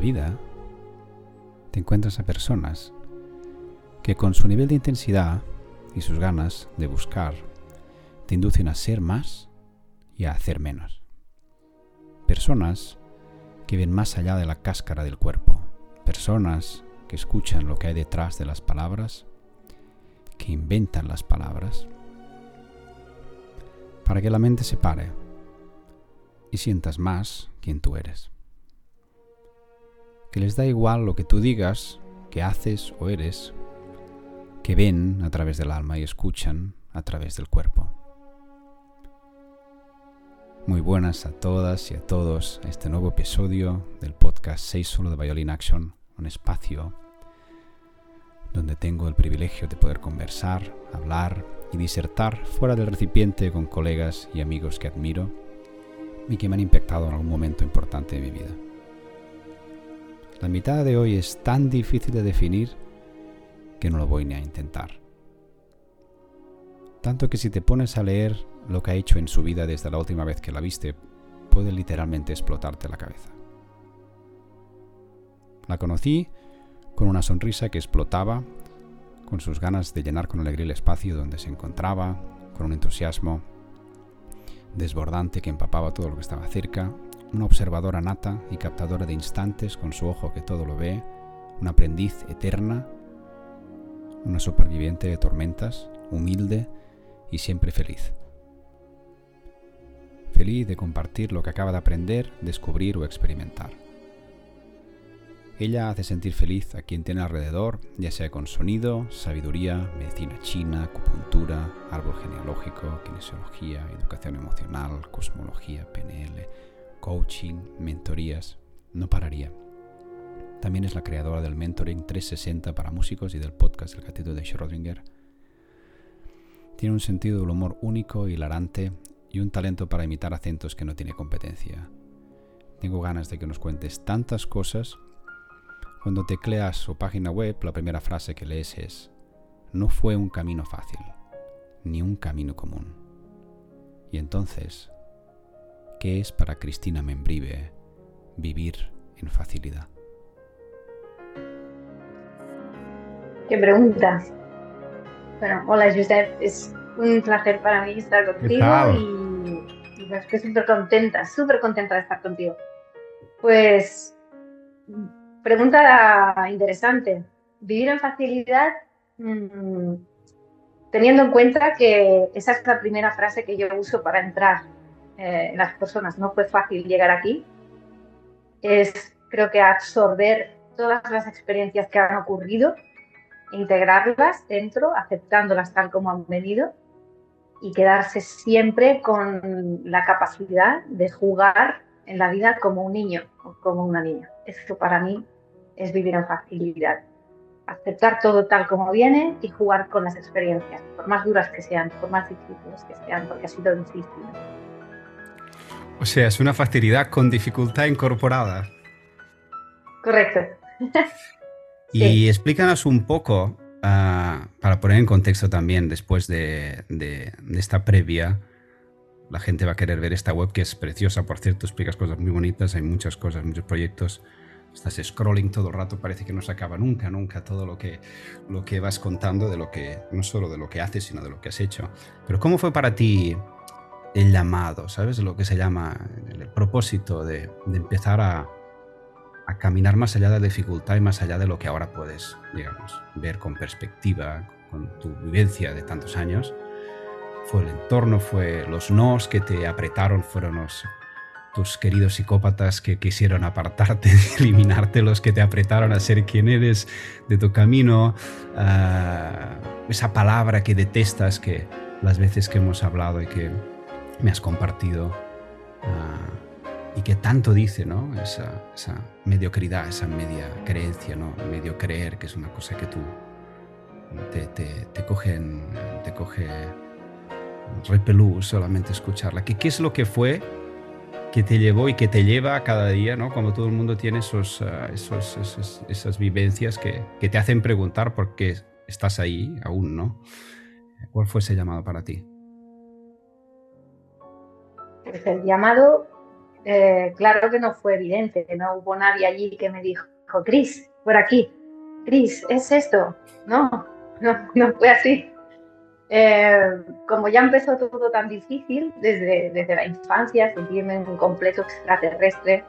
vida te encuentras a personas que con su nivel de intensidad y sus ganas de buscar te inducen a ser más y a hacer menos. Personas que ven más allá de la cáscara del cuerpo. Personas que escuchan lo que hay detrás de las palabras, que inventan las palabras, para que la mente se pare y sientas más quien tú eres. Que les da igual lo que tú digas, que haces o eres, que ven a través del alma y escuchan a través del cuerpo. Muy buenas a todas y a todos a este nuevo episodio del podcast 6 solo de Violin Action, un espacio donde tengo el privilegio de poder conversar, hablar y disertar fuera del recipiente con colegas y amigos que admiro y que me han impactado en algún momento importante de mi vida. La mitad de hoy es tan difícil de definir que no lo voy ni a intentar. Tanto que si te pones a leer lo que ha hecho en su vida desde la última vez que la viste, puede literalmente explotarte la cabeza. La conocí con una sonrisa que explotaba, con sus ganas de llenar con alegría el espacio donde se encontraba, con un entusiasmo desbordante que empapaba todo lo que estaba cerca, una observadora nata y captadora de instantes con su ojo que todo lo ve, una aprendiz eterna, una superviviente de tormentas, humilde y siempre feliz. Feliz de compartir lo que acaba de aprender, descubrir o experimentar. Ella hace sentir feliz a quien tiene alrededor, ya sea con sonido, sabiduría, medicina china, acupuntura, árbol genealógico, kinesiología, educación emocional, cosmología, PNL, coaching, mentorías. No pararía. También es la creadora del Mentoring 360 para músicos y del podcast El Gatito de Schrödinger. Tiene un sentido del humor único, hilarante y un talento para imitar acentos que no tiene competencia. Tengo ganas de que nos cuentes tantas cosas cuando tecleas su página web, la primera frase que lees es, no fue un camino fácil, ni un camino común. Y entonces, ¿qué es para Cristina Membrive vivir en facilidad? ¿Qué preguntas? Bueno, hola Josep, es un placer para mí estar contigo y, y estoy súper contenta, súper contenta de estar contigo. Pues Pregunta interesante. Vivir en facilidad, mm, teniendo en cuenta que esa es la primera frase que yo uso para entrar eh, las personas. No fue fácil llegar aquí. Es, creo que, absorber todas las experiencias que han ocurrido, integrarlas dentro, aceptándolas tal como han venido y quedarse siempre con la capacidad de jugar en la vida como un niño o como una niña. Esto para mí es vivir en facilidad. Aceptar todo tal como viene y jugar con las experiencias, por más duras que sean, por más difíciles que sean, porque ha sido difícil. O sea, es una facilidad con dificultad incorporada. Correcto. y explícanos un poco, ah, para poner en contexto también, después de, de, esta previa, la gente va a querer ver esta web que es preciosa, por cierto, explicas cosas muy bonitas, hay muchas cosas, muchos proyectos estás scrolling todo el rato, parece que no se acaba nunca, nunca todo lo que, lo que vas contando de lo que, no solo de lo que haces, sino de lo que has hecho. Pero ¿cómo fue para ti el llamado, sabes? Lo que se llama el propósito de, empezar a, a, caminar más allá de la dificultad y más allá de lo que ahora puedes, digamos, ver con perspectiva, con tu vivencia de tantos años. Fue el entorno, fue los nos que te apretaron, fueron los tus queridos psicópatas que quisieron apartarte, eliminarte, los que te apretaron a ser quien eres, de tu camino, ah, esa palabra que detestas que las veces que hemos hablado y que me has compartido ah, y que tanto dice, ¿no? Esa, mediocridad, esa media creencia, ¿no? Medio creer, que es una cosa que tú te, te, cogen, te coge repelú solamente escucharla. ¿Qué, ¿Qué es lo que fue que te llevó y que te lleva cada día, ¿no? Cuando todo el mundo tiene esos, ah, esos, esas vivencias que, que, te hacen preguntar por qué estás ahí aún, ¿no? ¿Cuál fue ese llamado para ti? Pues el llamado eh, claro que no fue evidente, no hubo nadie allí que me dijo, Cris, por aquí, Cris, ¿es esto? No, no, no fue así. Eh, como ya empezó todo tan difícil desde, desde la infancia, sentirme un completo extraterrestre,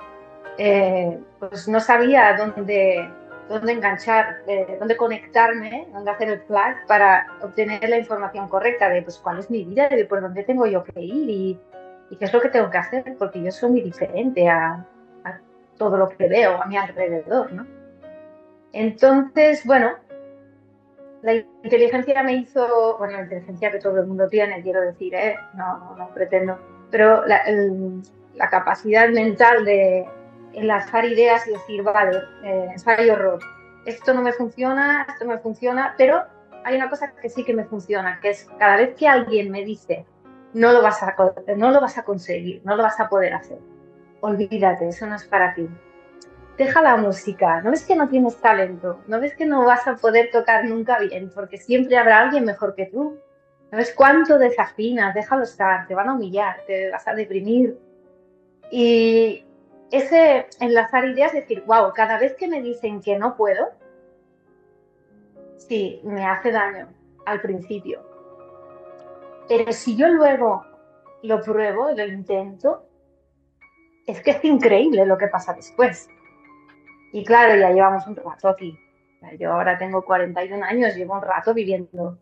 eh, pues no sabía dónde, dónde enganchar, eh, dónde conectarme, dónde hacer el flag para obtener la información correcta de pues, cuál es mi vida, de por dónde tengo yo que ir y qué es lo que tengo que hacer, porque yo soy muy diferente a, todo lo que veo a mi alrededor, ¿no? Entonces, bueno, la inteligencia me hizo, bueno, la inteligencia que todo el mundo tiene, quiero decir, ¿eh? no, no, pretendo, pero la capacidad mental de enlazar ideas y decir, vale, eh, ensayo error, esto no me funciona, esto no me funciona, pero hay una cosa que sí que me funciona, que es cada vez que alguien me dice, no lo vas a, no lo vas a conseguir, no lo vas a poder hacer, olvídate, eso no es para ti deja la música, no ves que no tienes talento, no ves que no vas a poder tocar nunca bien, porque siempre habrá alguien mejor que tú. No ves cuánto desafinas, déjalo estar, te van a humillar, te vas a deprimir. Y ese enlazar ideas, decir, wow, cada vez que me dicen que no puedo, sí, me hace daño al principio. Pero si yo luego lo pruebo y lo intento, es que es increíble lo que pasa después. Y claro, ya llevamos un rato aquí. Yo ahora tengo 41 años, llevo un rato viviendo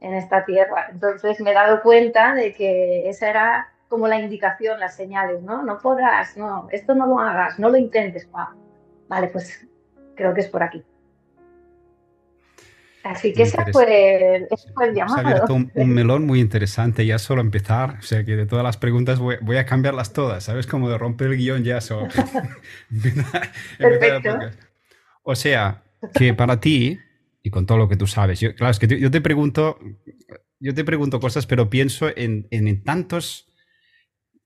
en esta tierra. Entonces me he dado cuenta de que esa era como la indicación, las señales, ¿no? No podrás, no, esto no lo hagas, no lo intentes. Vale, pues creo que es por aquí. Así que ese fue, fue, el llamado. Se ha abierto un, melón muy interesante ya solo empezar. O sea que de todas las preguntas voy, voy a cambiarlas todas. ¿Sabes? Como de romper el guion ya solo. Perfecto. o sea, que para ti, y con todo lo que tú sabes, yo, claro, es que yo te pregunto, yo te pregunto cosas, pero pienso en, en, en tantos,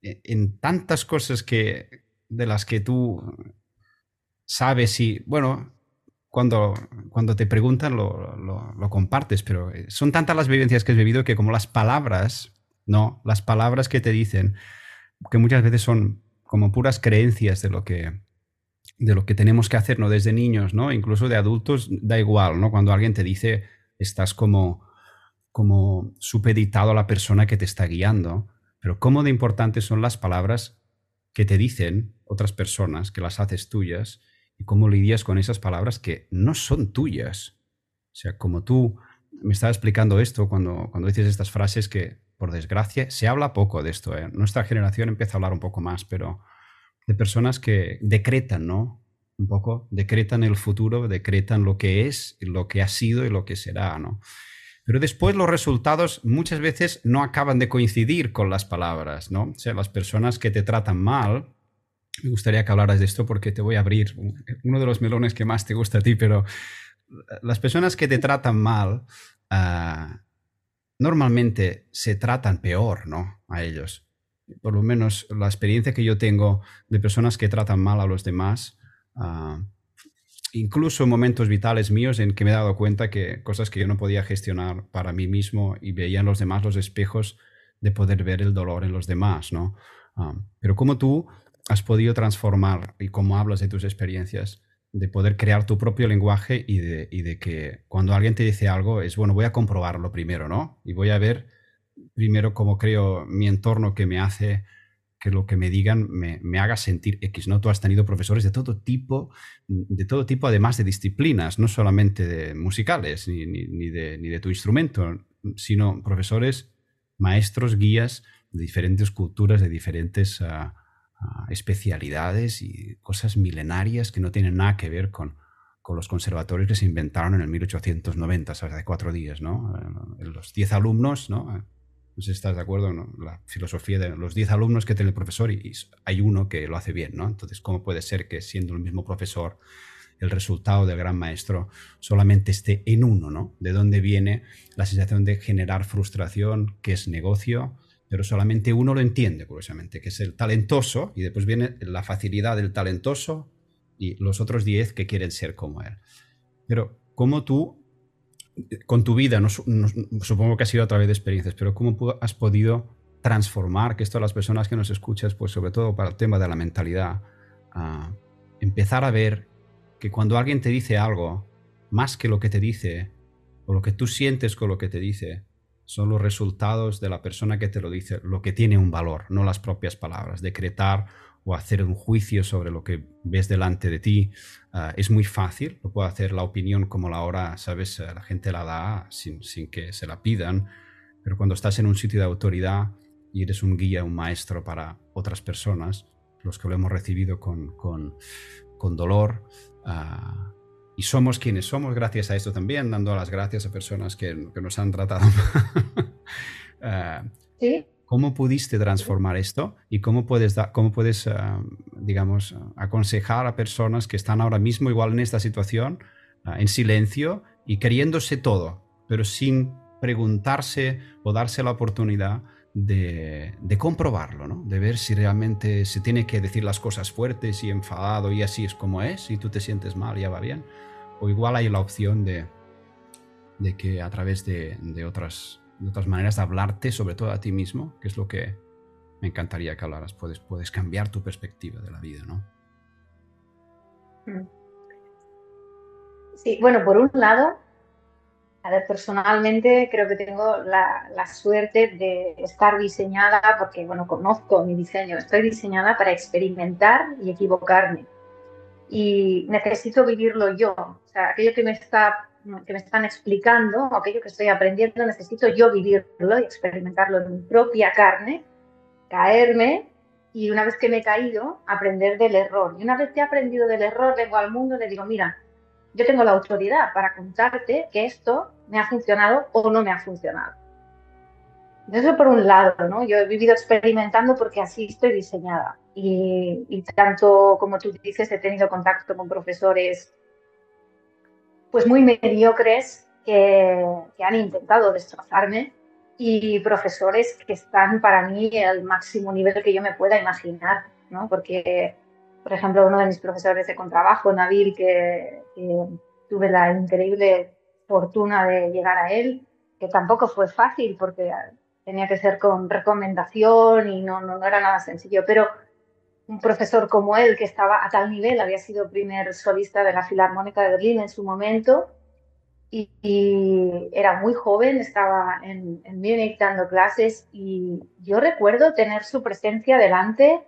en tantas cosas que, de las que tú sabes y, bueno, cuando, cuando te preguntan lo, lo, compartes, pero eh, son tantas las vivencias que has vivido que como las palabras, no, las palabras que te dicen, que muchas veces son como puras creencias de lo que, de lo que tenemos que hacer, ¿no? Desde niños, ¿no? Incluso de adultos, da igual, ¿no? Cuando alguien te dice, estás como, como supeditado a la persona que te está guiando, pero cómo de importantes son las palabras que te dicen otras personas, que las haces tuyas, cómo lidias con esas palabras que no son tuyas. O sea, como tú me estabas explicando esto cuando, cuando dices estas frases que, por desgracia, se habla poco de esto. ¿eh? Nuestra generación empieza a hablar un poco más, pero de personas que decretan, ¿no? Un poco, decretan el futuro, decretan lo que es, lo que ha sido y lo que será, ¿no? Pero después los resultados muchas veces no acaban de coincidir con las palabras, ¿no? O sea, las personas que te tratan mal, me gustaría que hablaras de esto porque te voy a abrir uno de los melones que más te gusta a ti, pero las personas que te tratan mal uh, normalmente se tratan peor, ¿no? A ellos. Por lo menos la experiencia que yo tengo de personas que tratan mal a los demás, uh, incluso en momentos vitales míos en que me he dado cuenta que cosas que yo no podía gestionar para mí mismo y veía en los demás los espejos de poder ver el dolor en los demás, ¿no? Uh, pero como tú has podido transformar y cómo hablas de tus experiencias, de poder crear tu propio lenguaje y de, y de, que cuando alguien te dice algo es, bueno, voy a comprobarlo primero, ¿no? Y voy a ver primero cómo creo mi entorno que me hace que lo que me digan me, me, haga sentir X, ¿no? Tú has tenido profesores de todo tipo, de todo tipo, además de disciplinas, no solamente de musicales ni, ni, de, ni de tu instrumento, sino profesores, maestros, guías de diferentes culturas, de diferentes... Uh, especialidades y cosas milenarias que no tienen nada que ver con, con los conservatorios que se inventaron en el 1890, ¿sabes? Hace cuatro días, ¿no? Eh, los diez alumnos, ¿no? Eh, no sé si estás de acuerdo, ¿no? La filosofía de los diez alumnos que tiene el profesor y, hay uno que lo hace bien, ¿no? Entonces, ¿cómo puede ser que siendo el mismo profesor el resultado del gran maestro solamente esté en uno, ¿no? ¿De dónde viene la sensación de generar frustración, que es negocio, pero solamente uno lo entiende, curiosamente, que es el talentoso, y después viene la facilidad del talentoso y los otros diez que quieren ser como él. Pero cómo tú, con tu vida, no, supongo que ha sido a través de experiencias, pero cómo has podido transformar, que esto a las personas que nos escuchas, pues sobre todo para el tema de la mentalidad, empezar a ver que cuando alguien te dice algo, más que lo que te dice, o lo que tú sientes con lo que te dice, son los resultados de la persona que te lo dice, lo que tiene un valor, no las propias palabras. Decretar o hacer un juicio sobre lo que ves delante de ti ah, es muy fácil, lo puede hacer la opinión como la hora, sabes, eh, la gente la da sin, sin que se la pidan, pero cuando estás en un sitio de autoridad y eres un guía, un maestro para otras personas, los que lo hemos recibido con, con, con dolor, uh, y somos quienes somos gracias a esto también, dando las gracias a personas que, que nos han tratado. uh, ¿Sí? ¿Cómo pudiste transformar esto y cómo puedes, cómo puedes digamos, aconsejar a personas que están ahora mismo igual en esta situación, en silencio y queriéndose todo, pero sin preguntarse o darse la oportunidad de, comprobarlo, ¿no? de ver si realmente se tiene que decir las cosas fuertes y enfadado y así es como es, y tú te sientes mal, ya va bien. O igual hay la opción de, de que a través de, otras, otras maneras de hablarte, sobre todo a ti mismo, que es lo que me encantaría que hablaras, puedes, puedes cambiar tu perspectiva de la vida, ¿no? Mm. Sí, bueno, por un lado, a ver, personalmente creo que tengo la, suerte de estar diseñada, porque bueno, conozco mi diseño, estoy diseñada para experimentar y equivocarme. Y necesito vivirlo yo. Sea, aquello que me, está, que me están explicando, aquello que estoy aprendiendo, necesito yo vivirlo y experimentarlo en mi propia carne, caerme y una vez que me he caído, aprender del error. Y una vez que he aprendido del error, vengo al mundo y le digo, mira, yo tengo la autoridad para contarte que esto me ha funcionado o no me ha funcionado. Eso por un lado, ¿no? Yo he vivido experimentando porque así estoy diseñada. Y, tanto como tú dices, he tenido contacto con profesores pues muy mediocres que, que han intentado destrozarme y profesores que están para mí al máximo nivel que yo me pueda imaginar, ¿no? Porque por ejemplo, uno de mis profesores de contrabajo, Nabil, que, tuve la increíble fortuna de llegar a él, que tampoco fue fácil porque tenía que ser con recomendación y no, no, era nada sencillo, pero un profesor como él, que estaba a tal nivel, había sido primer solista de la Filarmónica de Berlín en su momento, y, era muy joven, estaba en, en Múnich dando clases, y yo recuerdo tener su presencia delante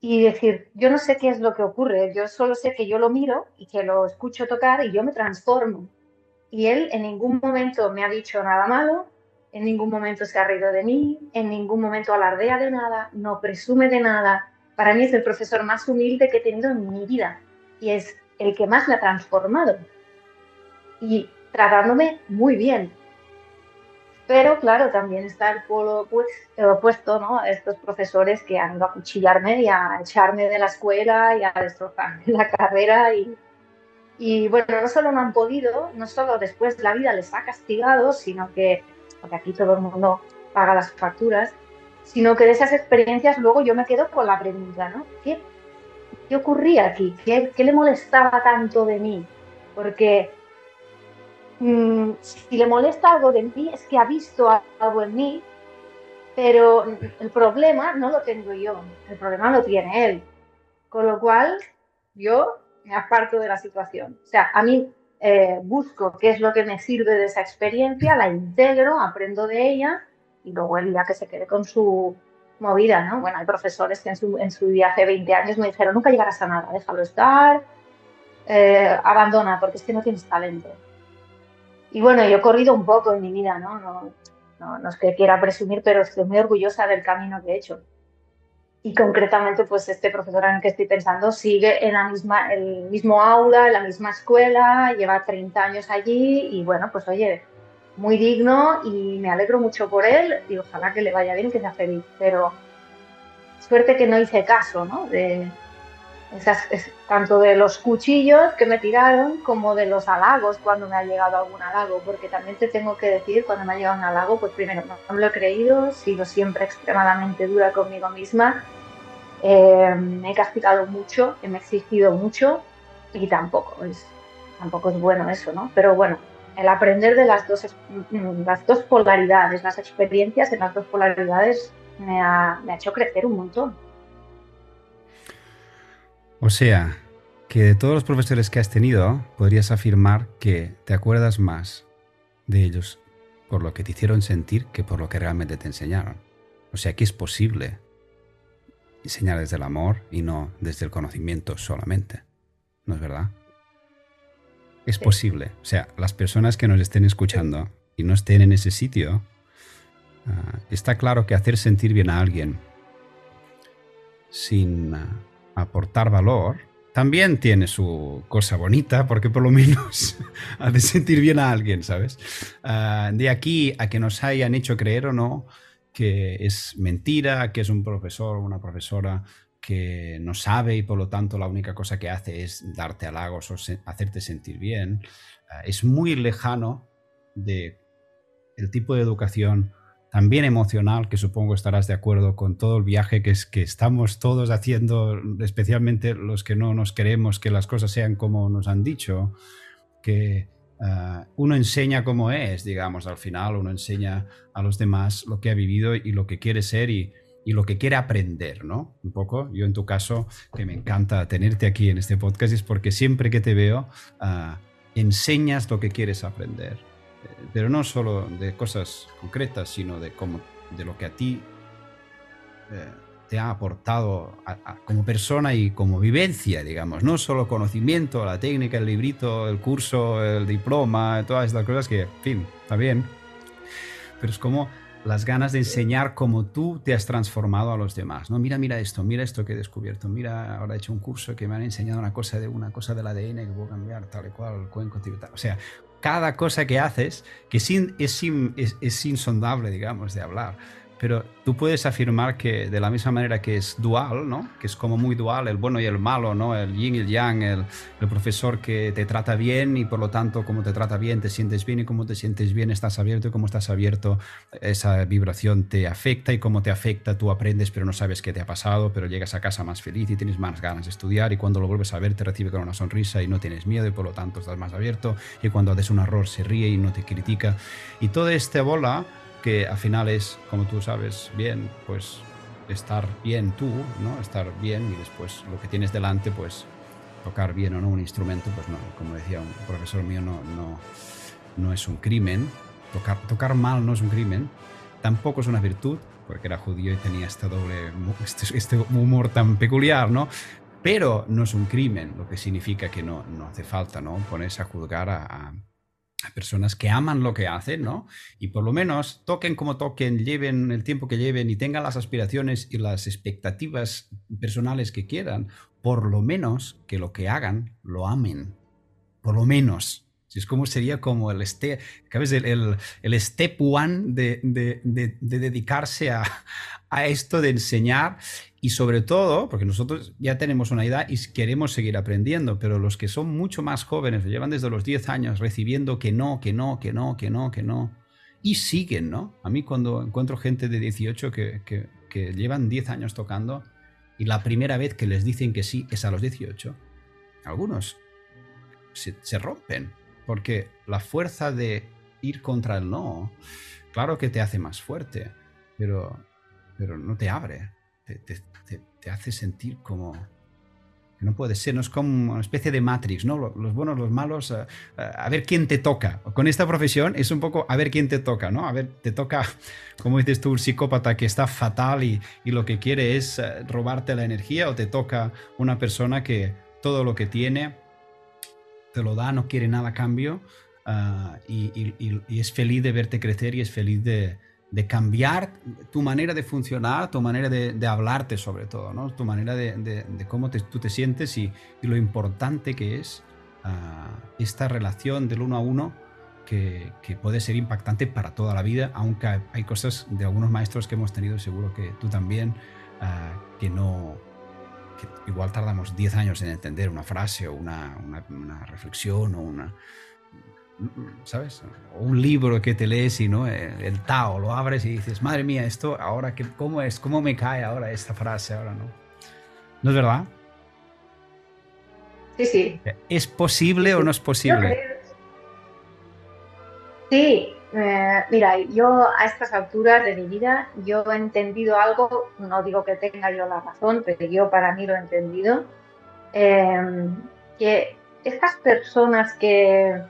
y decir, yo no sé qué es lo que ocurre, yo solo sé que yo lo miro y que lo escucho tocar y yo me transformo. Y él en ningún momento me ha dicho nada malo, en ningún momento se ha reído de mí, en ningún momento alardea de nada, no presume de nada. Para mí es el profesor más humilde que he tenido en mi vida y es el que más me ha transformado. Y tratándome muy bien, pero claro, también está el polo pues, opuesto, ¿no? Estos profesores que han ido a cuchillarme y a echarme de la escuela y a destrozarme la carrera. Y, y bueno, no solo no han podido, no solo después la vida les ha castigado, sino que, porque aquí todo el mundo paga las facturas, sino que de esas experiencias luego yo me quedo con la pregunta, ¿no? ¿Qué, qué ocurría aquí? ¿Qué, ¿Qué le molestaba tanto de mí? Porque Mm, si le molesta algo de mí, es que ha visto algo en mí, pero el problema no lo tengo yo, el problema lo tiene él. Con lo cual, yo me aparto de la situación. O sea, a mí eh, busco qué es lo que me sirve de esa experiencia, la integro, aprendo de ella y luego él ya que se quede con su movida, ¿no? Bueno, hay profesores que en su, en su día hace 20 años me dijeron, nunca llegarás a nada, déjalo estar, eh, abandona, porque es que no tienes talento. Y bueno, yo he corrido un poco en mi vida, ¿no? No, no, es que quiera presumir, pero estoy muy orgullosa del camino que he hecho. Y concretamente, pues este profesor en el que estoy pensando sigue en la misma, el mismo aula, en la misma escuela, lleva 30 años allí y bueno, pues oye, muy digno y me alegro mucho por él y ojalá que le vaya bien, que sea feliz. Pero suerte que no hice caso, ¿no? De, tanto de los cuchillos que me tiraron como de los halagos cuando me ha llegado algún halago, porque también te tengo que decir, cuando me ha llegado un halago, pues primero no, lo he creído, sigo siempre extremadamente dura conmigo misma, eh, me he castigado mucho, me he exigido mucho y tampoco es, tampoco es bueno eso, ¿no? Pero bueno, el aprender de las dos, mm, las dos polaridades, las experiencias en las dos polaridades me ha, me ha hecho crecer un montón. O sea, que de todos los profesores que has tenido, podrías afirmar que te acuerdas más de ellos por lo que te hicieron sentir que por lo que realmente te enseñaron. O sea que es posible enseñar desde el amor y no desde el conocimiento solamente. ¿No es verdad? Es posible. O sea, las personas que nos estén escuchando y no estén en ese sitio, ah, está claro que hacer sentir bien a alguien sin ah, aportar valor también tiene su cosa bonita, porque por lo menos hace sentir bien a alguien, ¿sabes? Ah, de aquí a que nos hayan hecho creer o no que es mentira, que es un profesor o una profesora que no sabe y por lo tanto la única cosa que hace es darte halagos o hacerte sentir bien, ah, es muy lejano de el tipo de educación también emocional, que supongo estarás de acuerdo con todo el viaje que, es, que estamos todos haciendo, especialmente los que no nos queremos que las cosas sean como nos han dicho, que ah, uno enseña cómo es, digamos, al final uno enseña a los demás lo que ha vivido y lo que quiere ser y, y lo que quiere aprender, ¿no? Un poco. Yo en tu caso, que me encanta tenerte aquí en este podcast, es porque siempre que te veo, ah, enseñas lo que quieres aprender. Pero no solo de cosas concretas, sino de, cómo, de lo que a ti eh, te ha aportado como persona y como vivencia, digamos. No solo conocimiento, la técnica, el librito, el curso, el diploma, todas estas cosas que, en fin, está bien. Pero es como las ganas de enseñar cómo tú te has transformado a los demás. ¿no? Mira, mira esto, mira esto que he descubierto, mira, ahora he hecho un curso que me han enseñado una cosa de una cosa del ADN que puedo cambiar, tal y cual, el cuenco tibetano. O sea, cada cosa que haces, que es, insondable, digamos, de hablar pero tú puedes afirmar que de la misma manera que es dual, ¿no? que es como muy dual, el bueno y el malo, ¿no? el yin y el yang, el, el, profesor que te trata bien y por lo tanto como te trata bien te sientes bien y como te sientes bien estás abierto y como estás abierto esa vibración te afecta y como te afecta tú aprendes pero no sabes qué te ha pasado, pero llegas a casa más feliz y tienes más ganas de estudiar y cuando lo vuelves a ver te recibe con una sonrisa y no tienes miedo y por lo tanto estás más abierto y cuando haces un error se ríe y no te critica y toda esta bola que al final es, como tú sabes bien, pues estar bien tú, ¿no? Estar bien y después lo que tienes delante, pues tocar bien o no un instrumento, pues no, como decía un profesor mío, no, no, no es un crimen. Tocar, tocar mal no es un crimen, tampoco es una virtud, porque era judío y tenía este doble, este, este humor tan peculiar, ¿no? Pero no es un crimen, lo que significa que no, no hace falta, ¿no? Ponerse a juzgar a personas que aman lo que hacen, ¿no? Y por lo menos toquen como toquen, lleven el tiempo que lleven y tengan las aspiraciones y las expectativas personales que quieran, por lo menos que lo que hagan lo amen. Por lo menos. Es como sería como el, este, el, el, step one de, de, de, de dedicarse a, a esto de enseñar y sobre todo, porque nosotros ya tenemos una edad y queremos seguir aprendiendo, pero los que son mucho más jóvenes, llevan desde los 10 años recibiendo que no, que no, que no, que no, que no, y siguen, ¿no? A mí cuando encuentro gente de 18 que, que, que llevan 10 años tocando y la primera vez que les dicen que sí es a los 18, algunos se, se rompen, porque la fuerza de ir contra el no, claro que te hace más fuerte, pero, pero no te abre. Te, te, hace sentir como que no puede ser, no es como una especie de Matrix, ¿no? Los buenos, los malos, eh, eh, a ver quién te toca. Con esta profesión es un poco a ver quién te toca, ¿no? A ver, te toca, como dices tú, un psicópata que está fatal y, y lo que quiere es eh, robarte la energía o te toca una persona que todo lo que tiene te lo da, no quiere nada a cambio uh, y, es feliz de verte crecer y es feliz de, cambiar tu manera de funcionar, tu manera de, hablarte sobre todo, ¿no? tu manera de, cómo tú te sientes y, lo importante que es ah, esta relación del uno a uno que, puede ser impactante para toda la vida, aunque hay cosas de algunos maestros que hemos tenido, seguro que tú también, ah, que no... Que igual tardamos 10 años en entender una frase o una, una reflexión o una, ¿sabes? un libro que te lees y ¿no? el, Tao, lo abres y dices, madre mía, esto ahora, que, ¿cómo es? ¿Cómo me cae ahora esta frase? Ahora no. ¿No es verdad? Sí, sí. ¿Es posible o no es posible? Sí, eh, mira, yo a estas alturas de mi vida, yo he entendido algo, no digo que tenga yo la razón, pero yo para mí lo he entendido, eh, que estas personas que,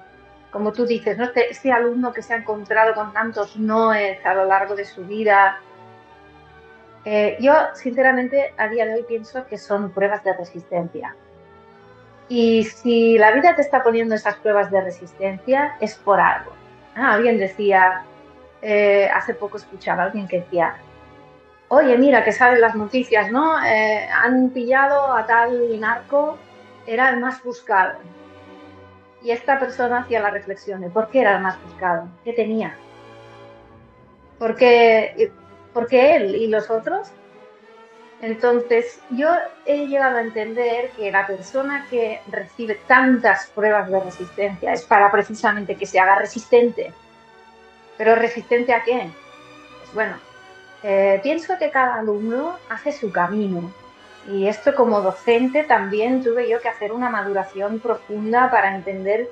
como tú dices, este, este, alumno que se ha encontrado con tantos noes a lo largo de su vida, eh, yo sinceramente a día de hoy pienso que son pruebas de resistencia. Y si la vida te está poniendo esas pruebas de resistencia, es por algo. Ah, alguien decía, eh, hace poco escuchaba a alguien que decía, oye, mira, que salen las noticias, ¿no? Eh, han pillado a tal narco, era el más buscado. Y esta persona hacía la reflexión de por qué era el más buscado, qué tenía. Porque, porque él y los otros. Entonces, yo he llegado a entender que la persona que recibe tantas pruebas de resistencia es para precisamente que se haga resistente. ¿Pero resistente a qué? Pues bueno, eh, pienso que cada alumno hace su camino y esto como docente también tuve yo que hacer una maduración profunda para entender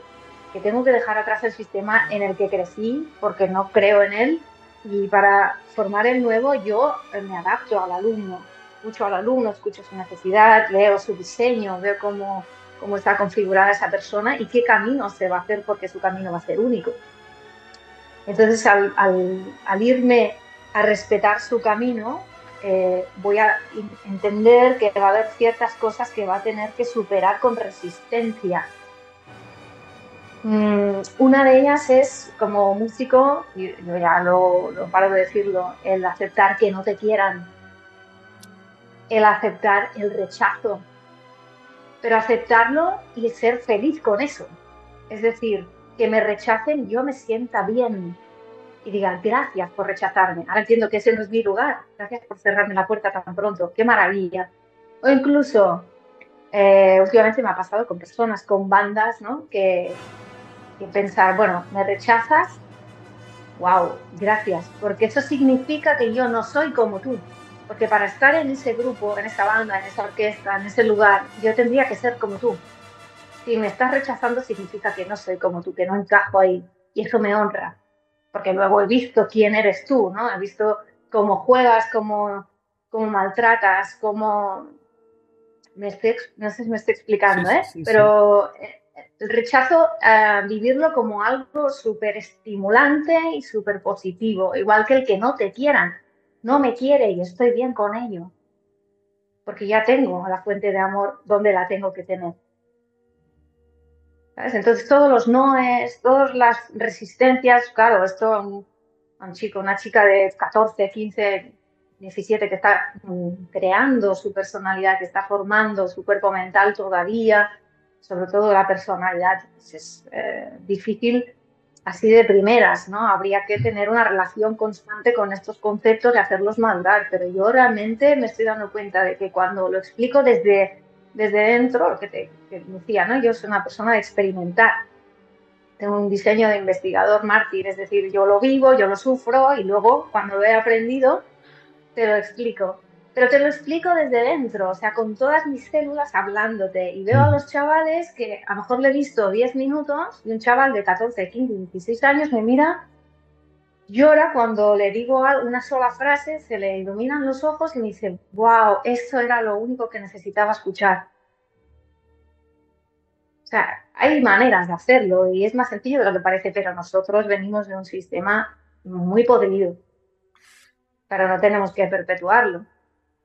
que tengo que dejar atrás el sistema en el que crecí porque no creo en él y para formar el nuevo yo me adapto al alumno, escucho al alumno, escucho su necesidad, leo su diseño, veo cómo, cómo está configurada esa persona y qué camino se va a hacer porque su camino va a ser único. Entonces al, al, al irme a respetar su camino, eh, voy a entender que va a haber ciertas cosas que va a tener que superar con resistencia. Mm, una de ellas es, como músico, yo ya lo, lo paro de decirlo, el aceptar que no te quieran, el aceptar el rechazo, pero aceptarlo y ser feliz con eso. Es decir, que me rechacen, yo me sienta bien, y digan gracias por rechazarme. Ahora entiendo que ese no es mi lugar. Gracias por cerrarme la puerta tan pronto. Qué maravilla. O incluso, eh, últimamente me ha pasado con personas, con bandas, ¿no? Que, que pensar, bueno, me rechazas. Wow, gracias. Porque eso significa que yo no soy como tú. Porque para estar en ese grupo, en esa banda, en esa orquesta, en ese lugar, yo tendría que ser como tú. Si me estás rechazando significa que no soy como tú, que no encajo ahí. Y eso me honra porque luego he visto quién eres tú, ¿no? He visto cómo juegas, cómo, cómo maltratas, cómo... Me estoy, no sé si me estoy explicando, ¿eh? Pero eh, el rechazo, a vivirlo como algo súper estimulante y súper positivo, igual que el que no te quieran. No me quiere y estoy bien con ello, porque ya tengo la fuente de amor donde la tengo que tener. Entonces todos los noes, todas las resistencias, claro, esto un, un chico, una chica de 14, 15, 17 que está mm, creando su personalidad, que está formando su cuerpo mental todavía, sobre todo la personalidad, pues es eh, difícil así de primeras, ¿no? Habría que tener una relación constante con estos conceptos y hacerlos madurar, pero yo realmente me estoy dando cuenta de que cuando lo explico desde desde dentro, lo que te decía, ¿no? Yo soy una persona de experimentar. Tengo un diseño de investigador mártir, es decir, yo lo vivo, yo lo sufro y luego cuando lo he aprendido te lo explico. Pero te lo explico desde dentro, o sea, con todas mis células hablándote. Y veo a los chavales que a lo mejor le he visto 10 minutos y un chaval de 14, 15, 16 años me mira llora cuando le digo una sola frase, se le iluminan los ojos y me dice, wow, eso era lo único que necesitaba escuchar. O sea, hay maneras de hacerlo y es más sencillo de lo que parece, pero nosotros venimos de un sistema muy podrido, pero no tenemos que perpetuarlo.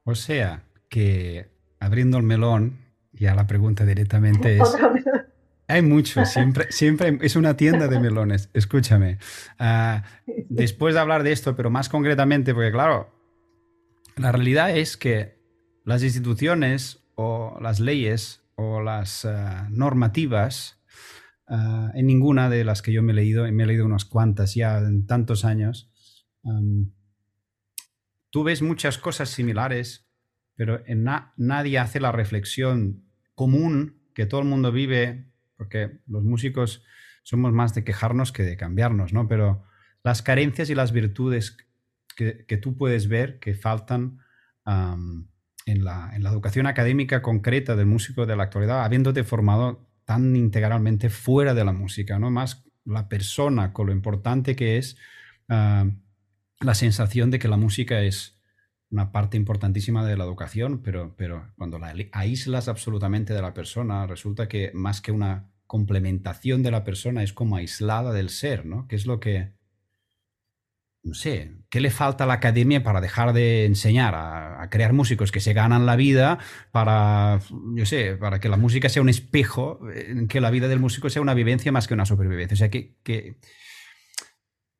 O sea, que abriendo el melón, ya la pregunta directamente es... Hay mucho, siempre, siempre es una tienda de melones. Escúchame. Ah, después de hablar de esto, pero más concretamente, porque claro, la realidad es que las instituciones o las leyes o las ah, normativas, ah, en ninguna de las que yo me he leído, y me he leído unas cuantas ya en tantos años, tú ves muchas cosas similares, pero en nadie hace la reflexión común que todo el mundo vive porque los músicos somos más de quejarnos que de cambiarnos, ¿no? Pero las carencias y las virtudes que, tú puedes ver que faltan en, la, educación académica concreta del músico de la actualidad, habiéndote formado tan integralmente fuera de la música, ¿no? Más la persona con lo importante que es la sensación de que la música es una parte importantísima de la educación, pero, pero cuando la aíslas absolutamente de la persona, resulta que más que una complementación de la persona es como aislada del ser, ¿no? Que es lo que, no sé, ¿qué le falta a la academia para dejar de enseñar a, crear músicos que se ganan la vida para, yo sé, para que la música sea un espejo, en que la vida del músico sea una vivencia más que una supervivencia? O sea, que,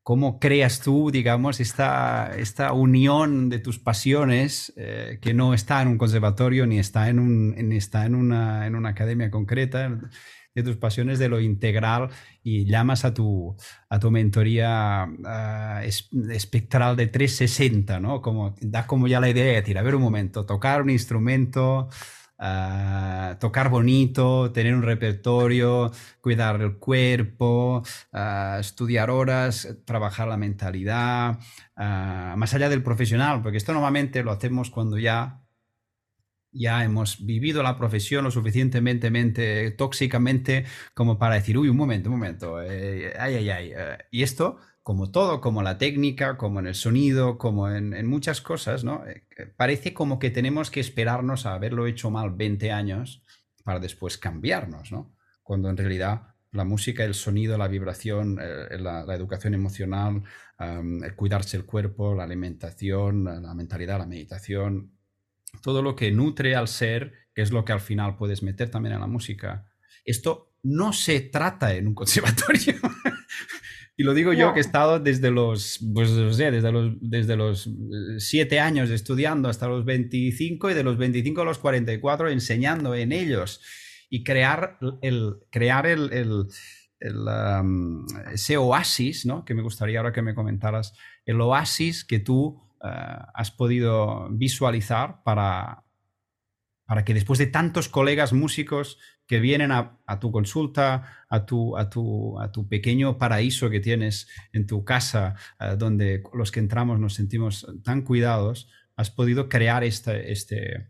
¿cómo creas tú, digamos, esta, esta unión de tus pasiones eh, que no está en un conservatorio ni está en, un, está en, una, en una academia concreta? de tus pasiones, de lo integral y llamas a tu, a tu mentoría ah, espectral de 360, ¿no? Como, da como ya la idea de decir, a ver un momento, tocar un instrumento, tocar bonito, tener un repertorio, cuidar el cuerpo, estudiar horas, trabajar la mentalidad, más allá del profesional, porque esto normalmente lo hacemos cuando ya ya hemos vivido la profesión lo suficientemente tóxicamente como para decir, uy, un momento, un momento, eh, ay, ay, ay. Eh, y esto, como todo, como la técnica, como en el sonido, como en, muchas cosas, ¿no? Eh, parece como que tenemos que esperarnos a haberlo hecho mal 20 años para después cambiarnos, ¿no? Cuando en realidad la música, el sonido, la vibración, la, educación emocional, el cuidarse el cuerpo, la alimentación, la mentalidad, la meditación, todo lo que nutre al ser, que es lo que al final puedes meter también en la música. Esto no se trata en un conservatorio. Y lo digo yo que he estado desde los, pues, desde los, desde los eh, siete años estudiando hasta los 25 y de los 25 a los 44 enseñando en ellos y crear el, crear el, ese oasis, ¿no? que me gustaría ahora que me comentaras, el oasis que tú eh, has podido visualizar para, para que después de tantos colegas músicos que vienen a, tu consulta, a tu, a, tu, a tu, pequeño paraíso que tienes en tu casa, eh, donde los que entramos nos sentimos tan cuidados, has podido crear este, este,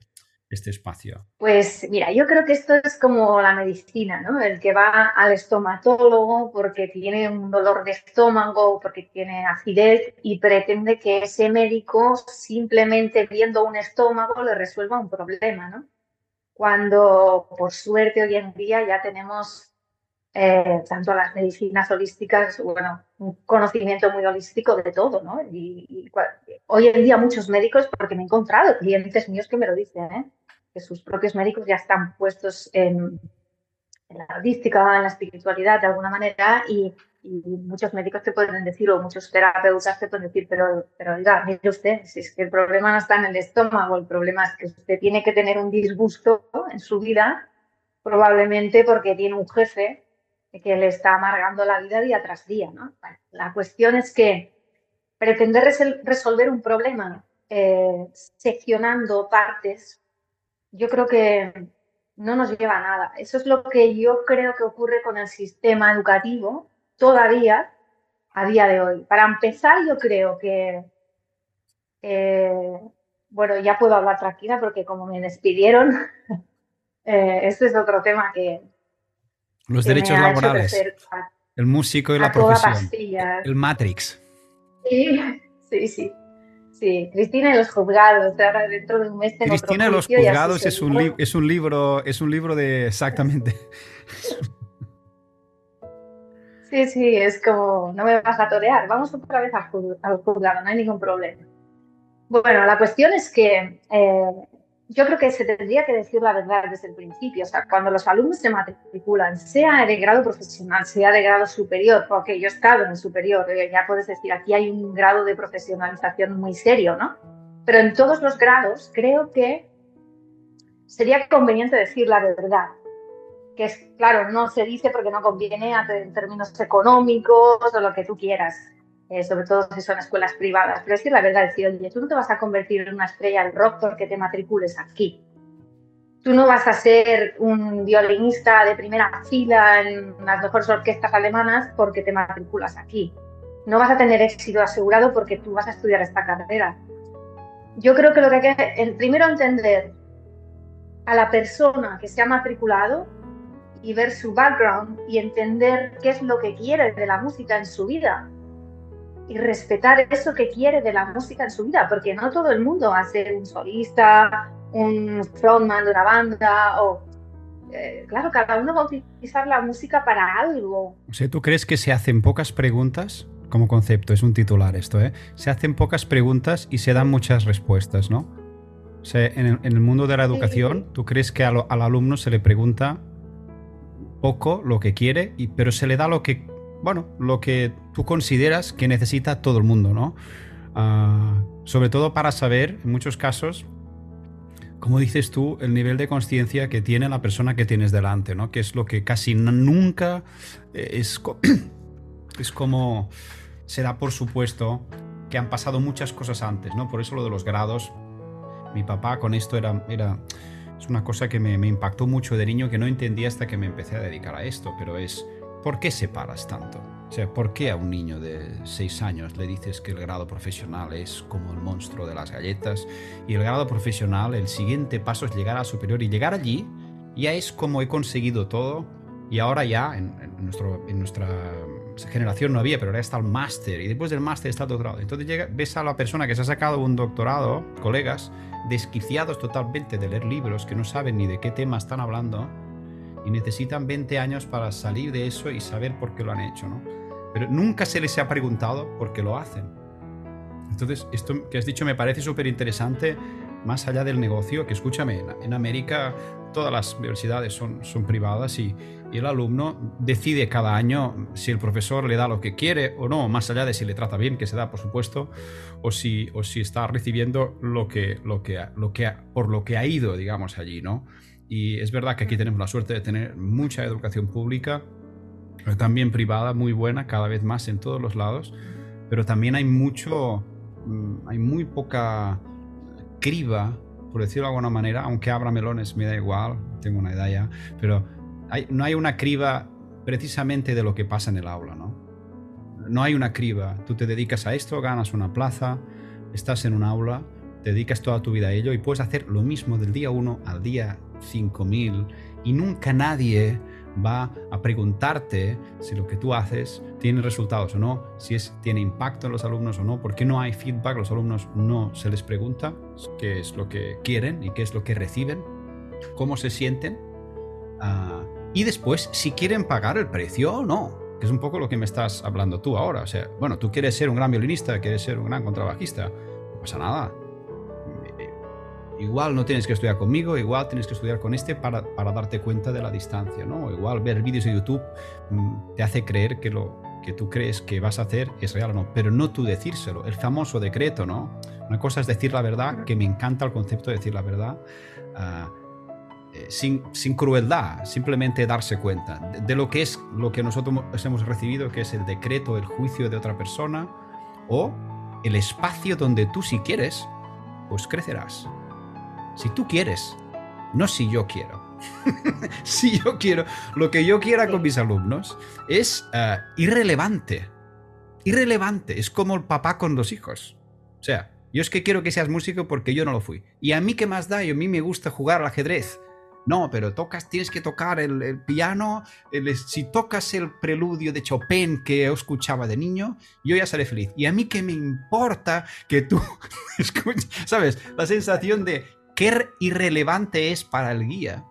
este espacio? Pues mira, yo creo que esto es como la medicina, ¿no? El que va al estomatólogo porque tiene un dolor de estómago, porque tiene acidez y pretende que ese médico simplemente viendo un estómago le resuelva un problema, ¿no? Cuando por suerte hoy en día ya tenemos eh, tanto las medicinas holísticas, bueno, un conocimiento muy holístico de todo, ¿no? Y, hoy en día muchos médicos, porque me he encontrado clientes míos que me lo dicen, ¿eh? que sus propios médicos ya están puestos en, la holística, en la espiritualidad de alguna manera y, muchos médicos te pueden decir o muchos terapeutas te pueden decir, pero, pero oiga, mire usted, si es que el problema no está en el estómago, el problema es que usted tiene que tener un disgusto en su vida, probablemente porque tiene un jefe que le está amargando la vida día tras día. ¿no? la cuestión es que pretender resolver un problema eh, seccionando partes, yo creo que no nos lleva a nada. Eso es lo que yo creo que ocurre con el sistema educativo todavía a día de hoy. Para empezar, yo creo que, bueno, ya puedo hablar tranquila porque como me despidieron, eh, este es otro tema que, los derechos laborales. el músico y la profesión. El Matrix. Sí, sí, sí. Sí, Cristina y los juzgados. Ahora dentro de un mes tengo Cristina y los juzgados es un, es un libro, es un libro de exactamente. Sí, sí, es como, no me vas a torear, vamos otra vez al juzgado, no hay ningún problema. Bueno, la cuestión es que eh, yo creo que se tendría que decir la verdad desde el principio. O sea, cuando los alumnos se matriculan, sea de grado profesional, sea de grado superior, porque yo he estado en el superior, eh, ya puedes decir, aquí hay un grado de profesionalización muy serio, ¿no? Pero en todos los grados creo que sería conveniente decir la verdad. Que es, claro, no se dice porque no conviene en términos económicos o lo que tú quieras eh, sobre todo si son escuelas privadas. Pero es que la verdad, decir, oye, tú no te vas a convertir en una estrella del rock porque te matricules aquí. Tú no vas a ser un violinista de primera fila en las mejores orquestas alemanas porque te matriculas aquí. No vas a tener éxito asegurado porque tú vas a estudiar esta carrera. Yo creo que lo que hay que, primero entender a la persona que se ha matriculado y ver su background y entender qué es lo que quiere de la música en su vida y respetar eso que quiere de la música en su vida, porque no todo el mundo va a ser un solista, un frontman de una banda o eh, claro, cada uno va a utilizar la música para algo. O sea, ¿tú crees que se hacen pocas preguntas? Como concepto, es un titular esto, ¿eh? Se hacen pocas preguntas y se dan muchas respuestas, ¿no? O sea, en el, mundo de la educación, ¿tú crees que al alumno se le pregunta poco lo que quiere, y, pero se le da lo que, bueno, lo que tú consideras que necesita todo el mundo, ¿no? Ah, sobre todo para saber, en muchos casos, como dices tú, el nivel de conciencia que tiene la persona que tienes delante, ¿no? Que es lo que casi nunca eh, es, es como se da por supuesto que han pasado muchas cosas antes, ¿no? Por eso lo de los grados. Mi papá con esto era, era es una cosa que me, me impactó mucho de niño que no entendía hasta que me empecé a dedicar a esto, pero es ¿por qué separas tanto? O sea, ¿por qué a un niño de 6 años le dices que el grado profesional es como el monstruo de las galletas y el grado profesional, el siguiente paso es llegar a superior y llegar allí ya es como he conseguido todo y ahora ya en, en nuestra generación no había, pero ahora está el máster y después del máster está el doctorado. Entonces llega, ves a la persona que se ha sacado un doctorado, colegas, desquiciados totalmente de leer libros que no saben ni de qué tema están hablando y necesitan 20 años para salir de eso y saber por qué lo han hecho, ¿no? Pero nunca se les ha preguntado por qué lo hacen. Entonces, esto que has dicho me parece súper interesante, más allá del negocio, que escúchame, en, América todas las universidades son, privadas y, y, el alumno decide cada año si el profesor le da lo que quiere o no, más allá de si le trata bien, que se da, por supuesto, o si, o si está recibiendo lo que, lo que, lo que, por lo que ha ido, digamos, allí, ¿no? Y es verdad que aquí tenemos la suerte de tener mucha educación pública, pero también privada, muy buena, cada vez más en todos los lados, pero también hay mucho, mm, hay muy poca criba, por decirlo de alguna manera, aunque abra melones me da igual, tengo una edad ya, pero no hay una criba precisamente de lo que pasa en el aula, ¿no? No hay una criba, tú te dedicas a esto, ganas una plaza, estás en un aula, te dedicas toda tu vida a ello y puedes hacer lo mismo del día 1 al día 5000 y nunca nadie va a preguntarte si lo que tú haces tiene resultados o no, si es, tiene impacto en los alumnos o no, porque no hay feedback, los alumnos no se les pregunta qué es lo que quieren y qué es lo que reciben, cómo se sienten ah, y después si quieren pagar el precio o no, que es un poco lo que me estás hablando tú ahora. O sea, bueno, tú quieres ser un gran violinista, quieres ser un gran contrabajista, no pasa nada Igual no tienes que estudiar conmigo, igual tienes que estudiar con este para, para darte cuenta de la distancia, ¿no? Igual ver vídeos de YouTube mm, te hace creer que lo que tú crees que vas a hacer es real o no, pero no tú decírselo, el famoso decreto, ¿no? Una cosa es decir la verdad, que me encanta el concepto de decir la verdad, eh, sin, sin, crueldad, simplemente darse cuenta de, de, lo que es lo que nosotros hemos recibido, que es el decreto, el juicio de otra persona, o el espacio donde tú si quieres, pues crecerás si tú quieres, no si yo quiero. si yo quiero, lo que yo quiera con mis alumnos es eh, irrelevante. Irrelevante, es como el papá con los hijos. O sea, yo es que quiero que seas músico porque yo no lo fui. Y a mí qué más da, y a mí me gusta jugar al ajedrez. No, pero tocas, tienes que tocar el, piano. si tocas el preludio de Chopin que yo escuchaba de niño, yo ya seré feliz. Y a mí qué me importa que tú escuches, ¿sabes? La sensación de qué irrelevante es para el guía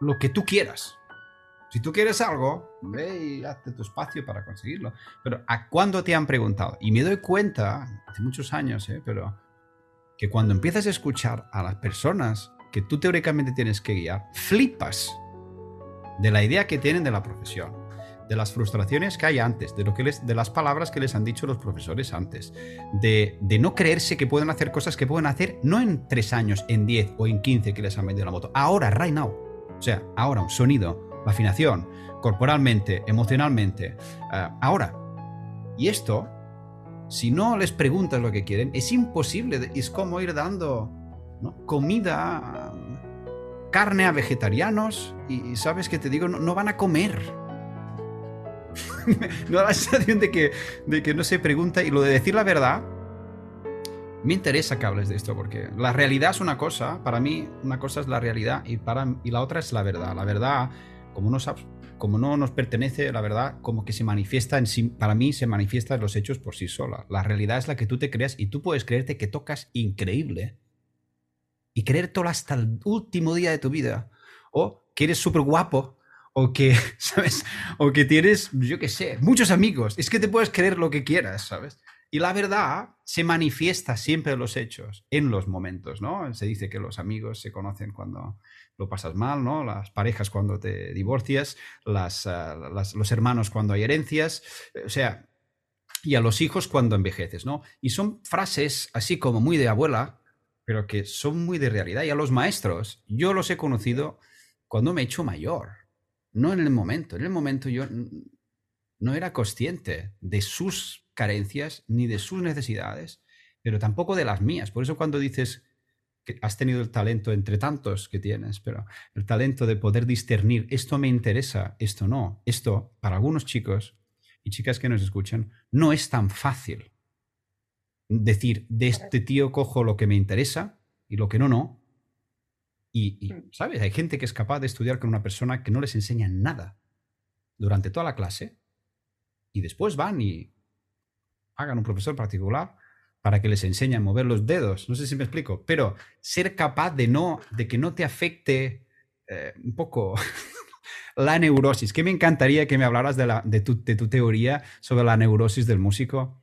lo que tú quieras. Si tú quieres algo, ve y hazte tu espacio para conseguirlo. Pero ¿a cuándo te han preguntado? Y me doy cuenta, hace muchos años, ¿eh? pero que cuando empiezas a escuchar a las personas que tú teóricamente tienes que guiar, flipas de la idea que tienen de la profesión de las frustraciones que hay antes, de, lo que les, de las palabras que les han dicho los profesores antes, de, no creerse que pueden hacer cosas que pueden hacer no en tres años, en diez o en quince que les han vendido la moto, ahora, right now. O sea, ahora, un sonido, afinación, corporalmente, emocionalmente, eh, ahora. Y esto, si no les preguntas lo que quieren, es imposible, es como ir dando comida, carne a vegetarianos y, sabes que te digo, no van a comer no da la sensación de que, de que no se pregunta y lo de decir la verdad Me interesa que hables de esto porque la realidad es una cosa, para mí una cosa es la realidad y, para, y la otra es la verdad. La verdad, como no, como no nos pertenece, la verdad como que se manifiesta en sí, para mí se manifiesta en los hechos por sí sola. La realidad es la que tú te creas y tú puedes creerte que tocas increíble y creértelo hasta el último día de tu vida o que eres súper guapo o que, ¿sabes? O que tienes, yo qué sé, muchos amigos. Es que te puedes creer lo que quieras, ¿sabes? Y la verdad se manifiesta siempre en los hechos, en los momentos, ¿no? Se dice que los amigos se conocen cuando lo pasas mal, ¿no? Las parejas cuando te divorcias, las, ah, los hermanos cuando hay herencias, o sea, y a los hijos cuando envejeces, ¿no? Y son frases así como muy de abuela, pero que son muy de realidad. Y a los maestros, yo los he conocido cuando me he hecho mayor, no en el momento. En el momento yo no era consciente de sus carencias ni de sus necesidades, pero tampoco de las mías. Por eso cuando dices que has tenido el talento entre tantos que tienes, pero el talento de poder discernir, esto me interesa, esto no, esto para algunos chicos y chicas que nos escuchan, no es tan fácil decir, de este tío cojo lo que me interesa y lo que no, no. Y, y, mm. ¿sabes? Hay gente que es capaz de estudiar con una persona que no les enseña nada durante toda la clase y después van y hagan un profesor particular para que les enseñe a mover los dedos. No sé si me explico, pero ser capaz de no, de que no te afecte eh, un poco la neurosis. Que me encantaría que me hablaras de, la, de, tu, de, tu, teoría sobre la neurosis del músico,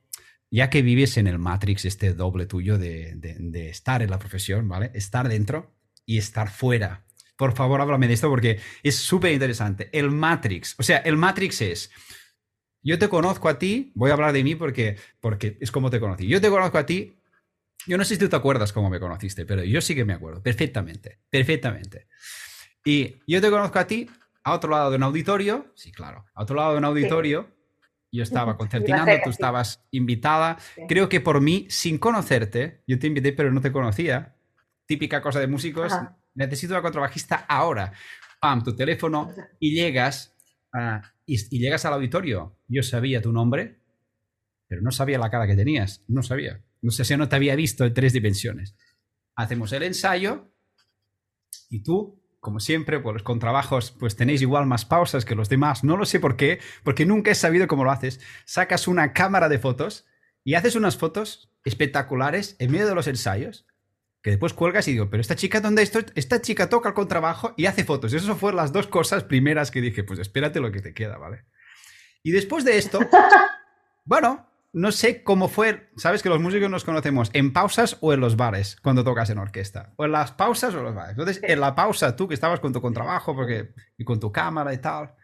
ya que vives en el Matrix, este doble tuyo de, de estar en la profesión, ¿vale? Estar dentro y estar fuera. Por favor, háblame de esto porque es súper interesante. El Matrix, o sea, el Matrix es yo te conozco a ti, voy a hablar de mí porque, porque es como te conocí. Yo te conozco a ti, yo no sé si tú te acuerdas cómo me conociste, pero yo sí que me acuerdo, perfectamente, perfectamente. Y yo te conozco a ti a otro lado de un auditorio, sí, claro, a otro lado de un auditorio. Yo estaba concertinando, tú estabas invitada. Creo que por mí, sin conocerte, yo te invité, pero no te conocía. Típica cosa de músicos. Necesito una contrabajista ahora. Pam, tu teléfono y llegas y, llegas al auditorio. Yo sabía tu nombre, pero no sabía la cara que tenías. No sabía. No sé si no te había visto en tres dimensiones. Hacemos el ensayo y tú, como siempre, pues con trabajos, pues tenéis igual más pausas que los demás. No lo sé por qué, porque nunca he sabido cómo lo haces. Sacas una cámara de fotos y haces unas fotos espectaculares en medio de los ensayos que después cuelgas y digo, pero esta chica, ¿dónde está? Esta chica toca el contrabajo y hace fotos. Esas fueron las dos cosas primeras que dije, pues espérate lo que te queda, ¿vale? Y después de esto, bueno, no sé cómo fue, sabes que los músicos nos conocemos en pausas o en los bares cuando tocas en orquesta, o en las pausas o en los bares. Entonces, en la pausa, tú que estabas con tu contrabajo porque, y con tu cámara y tal,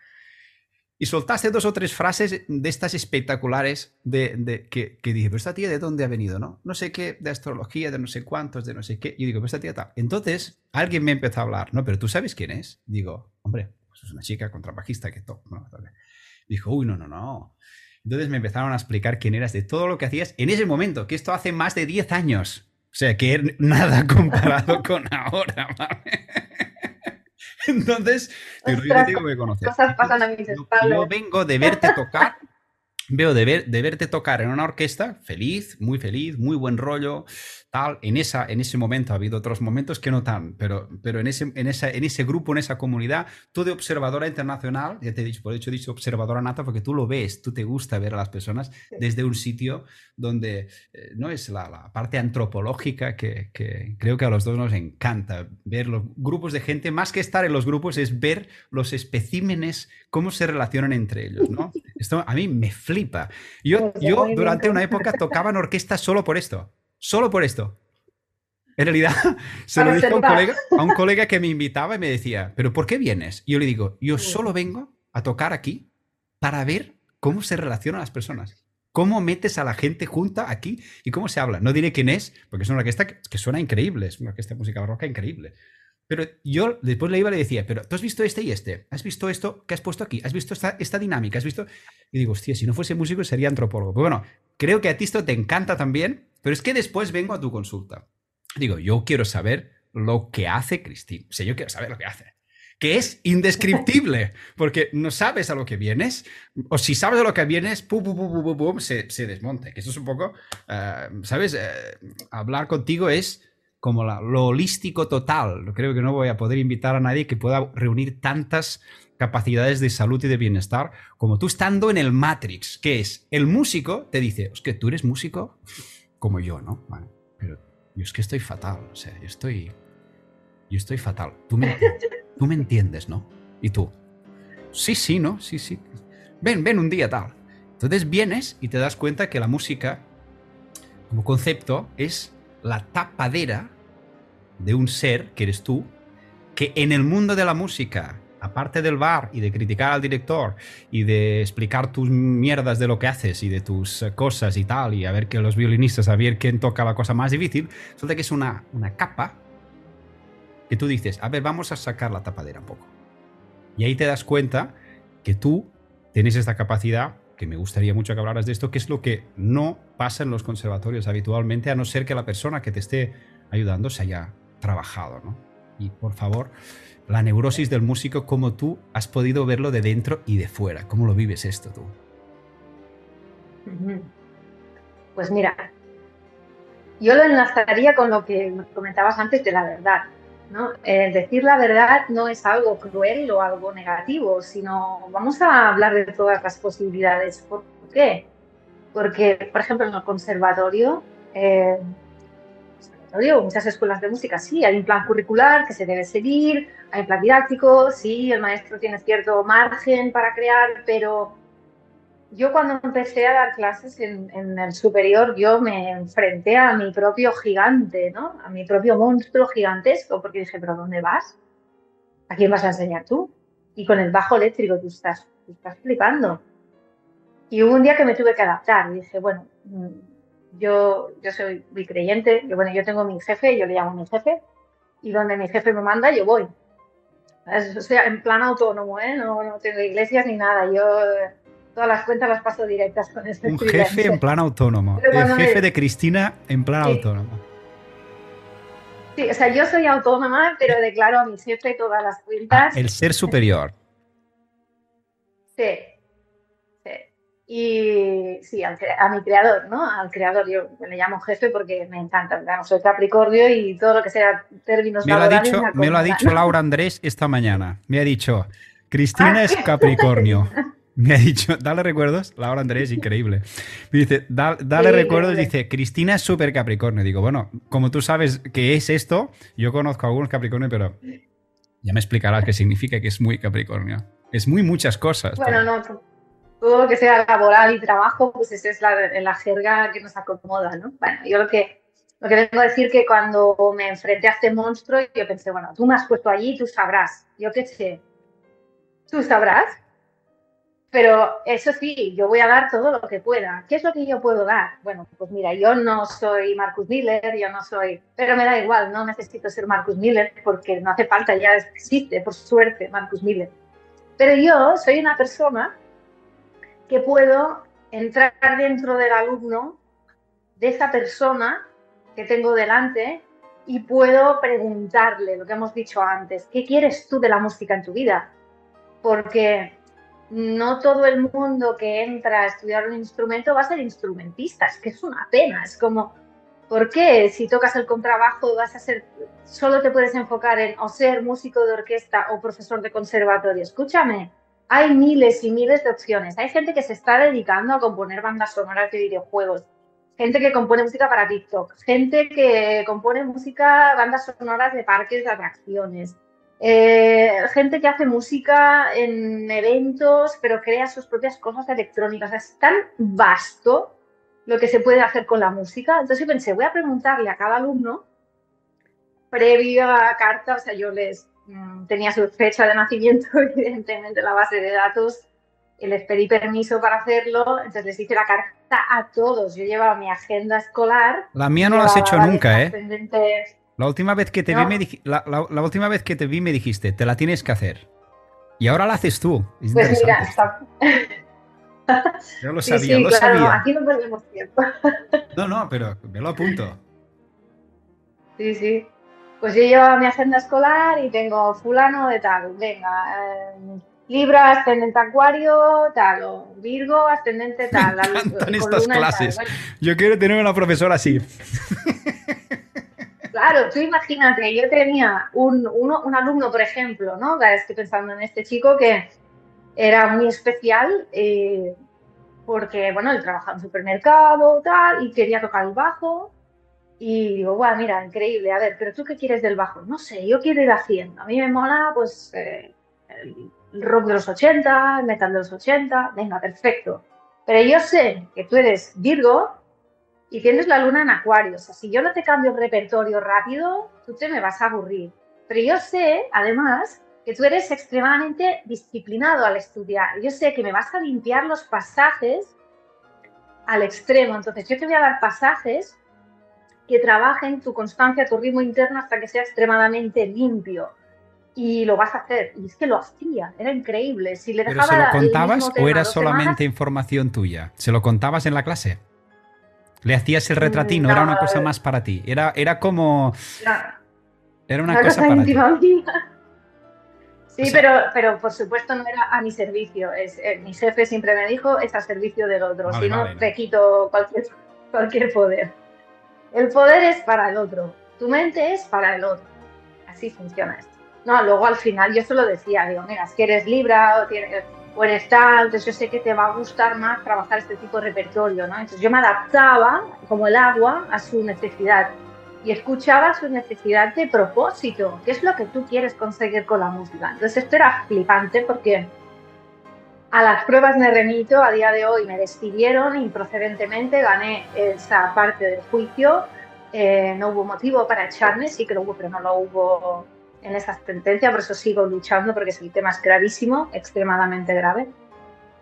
y soltaste dos o tres frases de estas espectaculares de, que, dije, pero esta tía de dónde ha venido, ¿no? No sé qué, de astrología, de no sé cuántos, de no sé qué. Y digo, pero esta tía tal. Entonces, alguien me empezó a hablar, ¿no? Pero tú sabes quién es. Digo, hombre, pues es una chica contrabajista que toca. Dijo, uy, no, no, no. Entonces me empezaron a explicar quién eras, de todo lo que hacías en ese momento, que esto hace más de 10 años. O sea, que nada comparado con ahora, ¿vale? Entonces, yo tengo que conocer. Cosas pasan a mis Yo vengo de verte tocar veo de, ver, de verte tocar en una orquesta, feliz, muy feliz, muy buen rollo, tal. En, esa, en ese momento ha habido otros momentos que no tan, pero, pero en, ese, en, esa, en ese grupo, en esa comunidad, tú de observadora internacional, ya te he dicho, por hecho he dicho observadora nata porque tú lo ves, tú te gusta ver a las personas desde un sitio donde eh, no es la, la, parte antropológica que, que creo que a los dos nos encanta, ver los grupos de gente, más que estar en los grupos, es ver los especímenes, cómo se relacionan entre ellos, ¿no? Esto a mí me flipa. Yo, yo durante una época tocaba en orquesta solo por esto. Solo por esto. En realidad, se lo dije a un, colega, a un colega que me invitaba y me decía, ¿pero por qué vienes? Y yo le digo, yo solo vengo a tocar aquí para ver cómo se relacionan las personas. ¿Cómo metes a la gente junta aquí y cómo se habla? No diré quién es, porque es una orquesta que, suena increíble, es una orquesta de música barroca increíble. Pero yo después le iba y le decía, pero tú has visto este y este, has visto esto que has puesto aquí, has visto esta, esta dinámica, has visto... Y digo, hostia, si no fuese músico sería antropólogo. Pues bueno, creo que a ti esto te encanta también, pero es que después vengo a tu consulta. Digo, yo quiero saber lo que hace Cristina. O sea, yo quiero saber lo que hace. que es indescriptible, porque no sabes a lo que vienes, o si sabes a lo que vienes, pum, pum, pum, pum, se, se desmonta. Que eso es un poco, eh, ¿sabes? Eh, hablar contigo es como lo holístico total. Creo que no voy a poder invitar a nadie que pueda reunir tantas capacidades de salud y de bienestar como tú estando en el Matrix, que es el músico te dice, es que tú eres músico como yo, ¿no? Vale, pero yo es que estoy fatal, o sea, yo estoy, yo estoy fatal. Tú me, tú me entiendes, ¿no? Y tú, sí, sí, ¿no? Sí, sí. Ven, ven un día tal. Entonces vienes y te das cuenta que la música, como concepto, es la tapadera de un ser que eres tú, que en el mundo de la música, aparte del bar y de criticar al director y de explicar tus mierdas de lo que haces y de tus eh, cosas y tal, y a ver que los violinistas, a ver quién toca la cosa más difícil, resulta que es una, una capa que tú dices, a ver, vamos a sacar la tapadera un poco. Y ahí te das cuenta que tú tienes esta capacidad que me gustaría mucho que hablaras de esto, que es lo que no pasa en los conservatorios habitualmente, a no ser que la persona que te esté ayudando se haya trabajado, ¿no? Y por favor, la neurosis del músico, como tú has podido verlo de dentro y de fuera, ¿cómo lo vives esto tú? Pues mira, yo lo enlazaría con lo que comentabas antes de la verdad. ¿no? decir la verdad no es algo cruel o algo negativo, sino vamos a hablar de todas las posibilidades. ¿Por qué? Porque, por ejemplo, en el conservatorio, eh, muchas escuelas de música, sí, hay un plan curricular que se debe seguir, hay un plan didáctico, sí, el maestro tiene cierto margen para crear, pero yo cuando empecé a dar clases en, el superior, yo me enfrenté a mi propio gigante, ¿no? A mi propio monstruo gigantesco, porque dije, pero ¿dónde vas? ¿A quién vas a enseñar tú? Y con el bajo eléctrico tú estás, tú estás flipando. Y hubo un día que me tuve que adaptar. Y dije, bueno, mm, yo, yo soy muy creyente. Yo, bueno, yo tengo mi jefe, yo le llamo mi jefe. Y donde mi jefe me manda, yo voy. O sea, en plan autónomo, ¿eh? No, no tengo iglesias ni nada. Yo todas las cuentas las paso directas con este Un jefe en plan autónomo. El jefe de Cristina en plan autónomo. Sí, o sea, yo soy autónoma, pero declaro a mi jefe todas las cuentas. el ser superior. Sí. Y sí, a mi creador, ¿no? Al creador, yo le llamo jefe porque me encanta. soy Capricornio y todo lo que sea términos me lo ha dicho, me, lo ha dicho Laura Andrés esta mañana. Me ha dicho, Cristina es Capricornio. Me ha dicho, dale recuerdos. Laura Andrés, increíble. Me dice, dale recuerdos. Dice, Cristina es súper Capricornio. Digo, bueno, como tú sabes qué es esto, yo conozco a algunos Capricornio, pero ya me explicarás qué significa que es muy Capricornio. Es muy muchas cosas. Bueno, no, todo lo que sea laboral y trabajo, pues esa es la, la jerga que nos acomoda, ¿no? Bueno, yo lo que, lo que vengo a decir que cuando me enfrenté a este monstruo, yo pensé, bueno, tú me has puesto allí, tú sabrás. Yo qué sé. Tú sabrás pero eso sí, yo voy a dar todo lo que pueda. ¿Qué es lo que yo puedo dar? Bueno, pues mira, yo no soy Marcus Miller, yo no soy, pero me da igual, no necesito ser Marcus Miller porque no hace falta, ya existe, por suerte, Marcus Miller. Pero yo soy una persona que puedo entrar dentro del alumno, de esa persona que tengo delante, y puedo preguntarle lo que hemos dicho antes, ¿qué quieres tú de la música en tu vida? Porque no todo el mundo que entra a estudiar un instrumento va a ser instrumentista, es que es una pena, es como, ¿por qué si tocas el contrabajo vas a ser, solo te puedes enfocar en o ser músico de orquesta o profesor de conservatorio? Escúchame, hay miles y miles de opciones, hay gente que se está dedicando a componer bandas sonoras de videojuegos, gente que compone música para TikTok, gente que compone música, bandas sonoras de parques de atracciones, eh, gente que hace música en eventos, pero crea sus propias cosas electrónicas. es tan vasto lo que se puede hacer con la música. Entonces yo pensé, voy a preguntarle a cada alumno, previo a carta, o sea, yo les tenía su fecha de nacimiento, evidentemente, la base de datos, y les pedí permiso para hacerlo, entonces les hice la carta a todos. Yo llevaba mi agenda escolar. La mía no la has hecho nunca, ¿eh? La última vez que te vi, me la, última vez que te vi me dijiste, te la tienes que hacer. Y ahora la haces tú. pues mira, Yo lo sabía, lo sabía. aquí no perdemos tiempo. no, no, pero me lo apunto. Sí, sí. Pues yo llevo mi agenda escolar y tengo fulano de tal, venga, eh, Libra, ascendente Acuario, tal, o Virgo, ascendente tal. Me encantan estas clases. Yo quiero tener una profesora así. Claro, tú imagínate, yo tenía un, un alumno, por ejemplo, ¿no? Estoy pensando en este chico que era muy especial eh, porque, bueno, él trabajaba en un supermercado, tal, y quería tocar el bajo. Y digo, bueno, mira, increíble, a ver, pero tú qué quieres del bajo? No sé, yo quiero ir haciendo. A mí me mola, pues, eh, el rock de los 80, el metal de los 80, venga, perfecto. Pero yo sé que tú eres Virgo y tienes la luna en Acuario. O sea, si yo no te cambio el repertorio rápido, tú te me vas a aburrir. Pero yo sé, además, que tú eres extremadamente disciplinado al estudiar. Yo sé que me vas a limpiar los pasajes al extremo. Entonces, yo te voy a dar pasajes que trabajen tu constancia, tu ritmo interno hasta que sea extremadamente limpio y lo vas a hacer. Y es que lo hacía, era increíble. Si le ¿Pero se lo contabas o era solamente información tuya? ¿Se lo contabas en la clase? ¿Le hacías el retratino? ¿Era una cosa más para ti? Era, era como... era una, cosa, para ti. Sí, pero, pero por supuesto no era a mi servicio. Es, eh, mi jefe siempre me dijo, es a servicio del otro. si no, te quito cualquier, cualquier poder. El poder es para el otro. Tu mente es para el otro. Así funciona esto. No, luego al final yo se lo decía, digo, mira, que eres Libra o, tienes, o eres tal, entonces yo sé que te va a gustar más trabajar este tipo de repertorio, ¿no? Entonces yo me adaptaba, como el agua, a su necesidad y escuchaba su necesidad de propósito, qué es lo que tú quieres conseguir con la música. Entonces esto era flipante porque a las pruebas me remito, a día de hoy me despidieron y procedentemente gané esa parte del juicio. Eh, no hubo motivo para echarme, sí que lo hubo, pero no lo hubo en esa sentencia, por eso sigo luchando, porque el tema es gravísimo, extremadamente grave.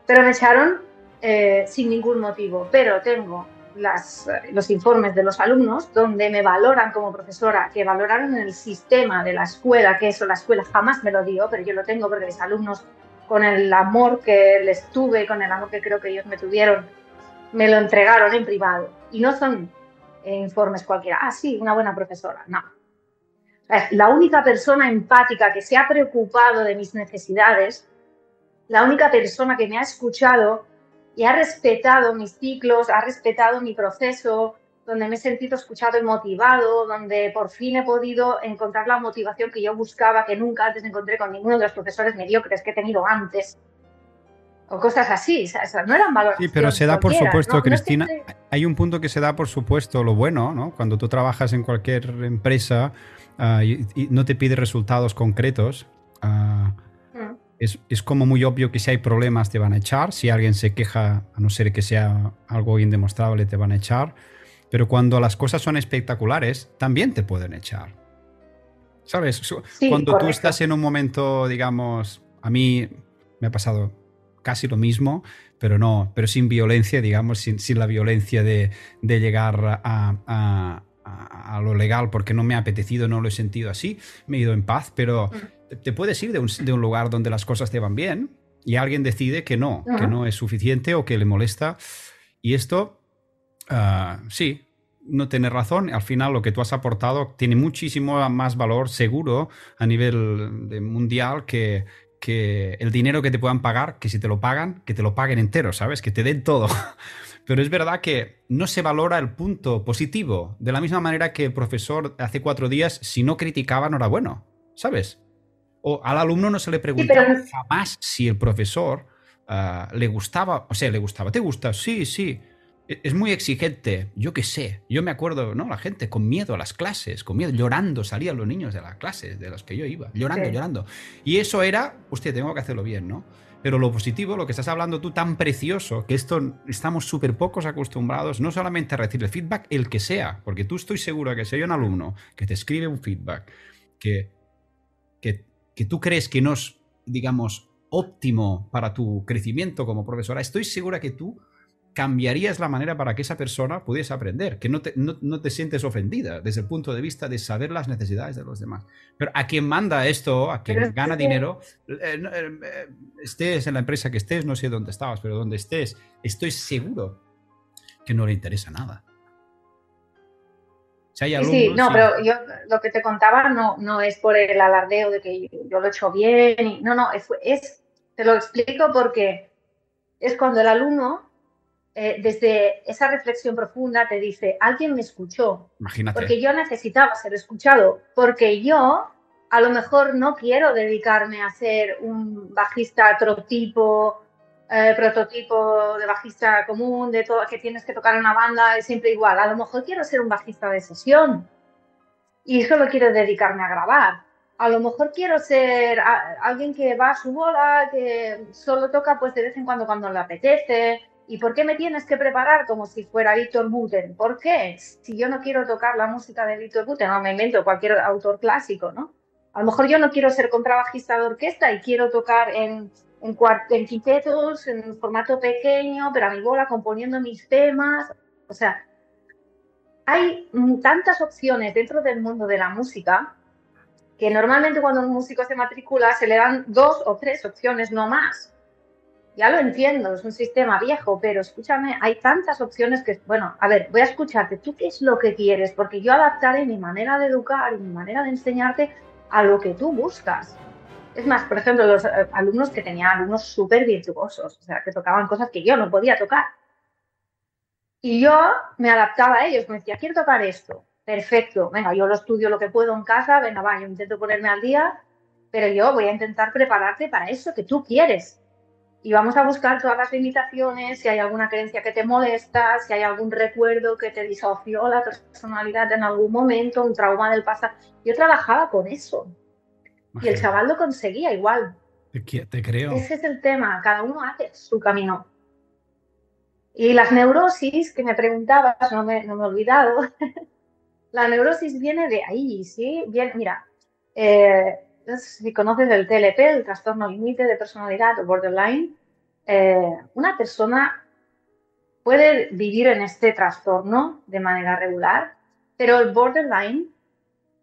Pero me echaron eh, sin ningún motivo. Pero tengo las, los informes de los alumnos donde me valoran como profesora, que valoraron el sistema de la escuela, que eso la escuela jamás me lo dio, pero yo lo tengo porque mis alumnos, con el amor que les tuve, con el amor que creo que ellos me tuvieron, me lo entregaron en privado. Y no son informes cualquiera, ah, sí, una buena profesora, no. La única persona empática que se ha preocupado de mis necesidades, la única persona que me ha escuchado y ha respetado mis ciclos, ha respetado mi proceso, donde me he sentido escuchado y motivado, donde por fin he podido encontrar la motivación que yo buscaba, que nunca antes encontré con ninguno de los profesores mediocres que he tenido antes. O cosas así, o sea, no eran valores. Sí, pero se da por supuesto, Cristina, hay un punto que se da por supuesto lo bueno, ¿no? Cuando tú trabajas en cualquier empresa, Ah, y, no te pide resultados concretos, ah, mm. es, como muy obvio que si hay problemas te van a echar, si alguien se queja, a no ser que sea algo indemostrable, te van a echar, pero cuando las cosas son espectaculares, también te pueden echar. ¿Sabes? cuando tú estás en un momento, digamos, a mí me ha pasado casi lo mismo, pero no, pero sin violencia, digamos, sin, la violencia de, llegar a a, lo legal porque no me ha apetecido, no lo he sentido así, me he ido en paz, pero te, puedes ir de un, lugar donde las cosas te van bien y alguien decide que no, que no es suficiente o que le molesta. Y esto, ah, sí, no tiene razón. Al final lo que tú has aportado tiene muchísimo más valor seguro a nivel mundial que, que el dinero que te puedan pagar, que si te lo pagan, que te lo paguen entero, ¿sabes? Que te den todo. Pero es verdad que no se valora el punto positivo. De la misma manera que el profesor hace cuatro días, si no criticaba, no era bueno. ¿Sabes? O al alumno no se le preguntaba jamás si el profesor ah, le gustaba. O sea, le gustaba. ¿Te gusta? Sí, sí. E, es muy exigente, yo qué sé. Yo me acuerdo, ¿no? La gente con miedo a las clases, con miedo, llorando, salían los niños de las clases de las que yo iba, llorando, llorando. Y eso era, hostia, tengo que hacerlo bien, ¿no? Pero lo positivo, lo que estás hablando tú, tan precioso, que esto estamos súper pocos acostumbrados, no solamente a recibir feedback, el que sea, porque tú estoy seguro que si hay un alumno que te escribe un feedback que, que, que tú crees que no es, digamos, óptimo para tu crecimiento como profesora, estoy segura que tú cambiarías la manera para que esa persona pudiese aprender, que no te, no, te, sientes ofendida desde el punto de vista de saber las necesidades de los demás. Pero a quien manda esto, a quien gana dinero, eh, eh, estés en la empresa que estés, no sé dónde estabas, pero donde estés, estoy seguro que no le interesa nada. sí, no, pero yo lo que te contaba no, no es por el alardeo de que yo, lo he hecho bien, no, no, es, es, te lo explico porque es cuando el alumno, eh, desde esa reflexión profunda, te dice, alguien me escuchó, Imagínate. porque yo necesitaba ser escuchado, porque yo a lo mejor no quiero dedicarme a ser un bajista trotipo, eh, prototipo de bajista común, de todo, que tienes que tocar en una banda, es siempre igual. A lo mejor quiero ser un bajista de sesión y solo quiero dedicarme a grabar. A lo mejor quiero ser alguien que va a su bola, que solo toca pues de vez en cuando cuando le apetece. ¿Y por qué me tienes que preparar como si fuera Víctor Buten? ¿Por qué? Si yo no quiero tocar la música de Víctor Buten, no me invento cualquier autor clásico, ¿no? A lo mejor yo no quiero ser contrabajista de orquesta y quiero tocar en en, en quintetos, en formato pequeño, pero a mi bola, componiendo mis temas. O sea, hay tantas opciones dentro del mundo de la música que normalmente cuando un músico se matricula se le dan dos o tres opciones, no más. Ya lo entiendo, es un sistema viejo, pero escúchame, hay tantas opciones que, bueno, a ver, voy a escucharte, ¿tú qué es lo que quieres? Porque yo adaptaré mi manera de educar y mi manera de enseñarte a lo que tú buscas. Es más, por ejemplo, los eh, alumnos que tenían alumnos súper virtuosos, o sea, que tocaban cosas que yo no podía tocar. Y yo me adaptaba a ellos, me decía, quiero tocar esto. Perfecto, venga, yo lo estudio lo que puedo en casa, venga, va, yo intento ponerme al día, pero yo voy a intentar prepararte para eso que tú quieres. Y vamos a buscar todas las limitaciones, si hay alguna creencia que te molesta, si hay algún recuerdo que te disoció la personalidad en algún momento, un trauma del pasado. Yo trabajaba con eso. Y el chaval lo conseguía igual. Te, creo. Ese es el tema, cada uno hace su camino. Y las neurosis que me preguntabas, no me, no me he olvidado, la neurosis viene de ahí, ¿sí? Bien, mira, eh, si conoces el TLP, el trastorno límite de personalidad o borderline, eh, una persona puede vivir en este trastorno de manera regular, pero el borderline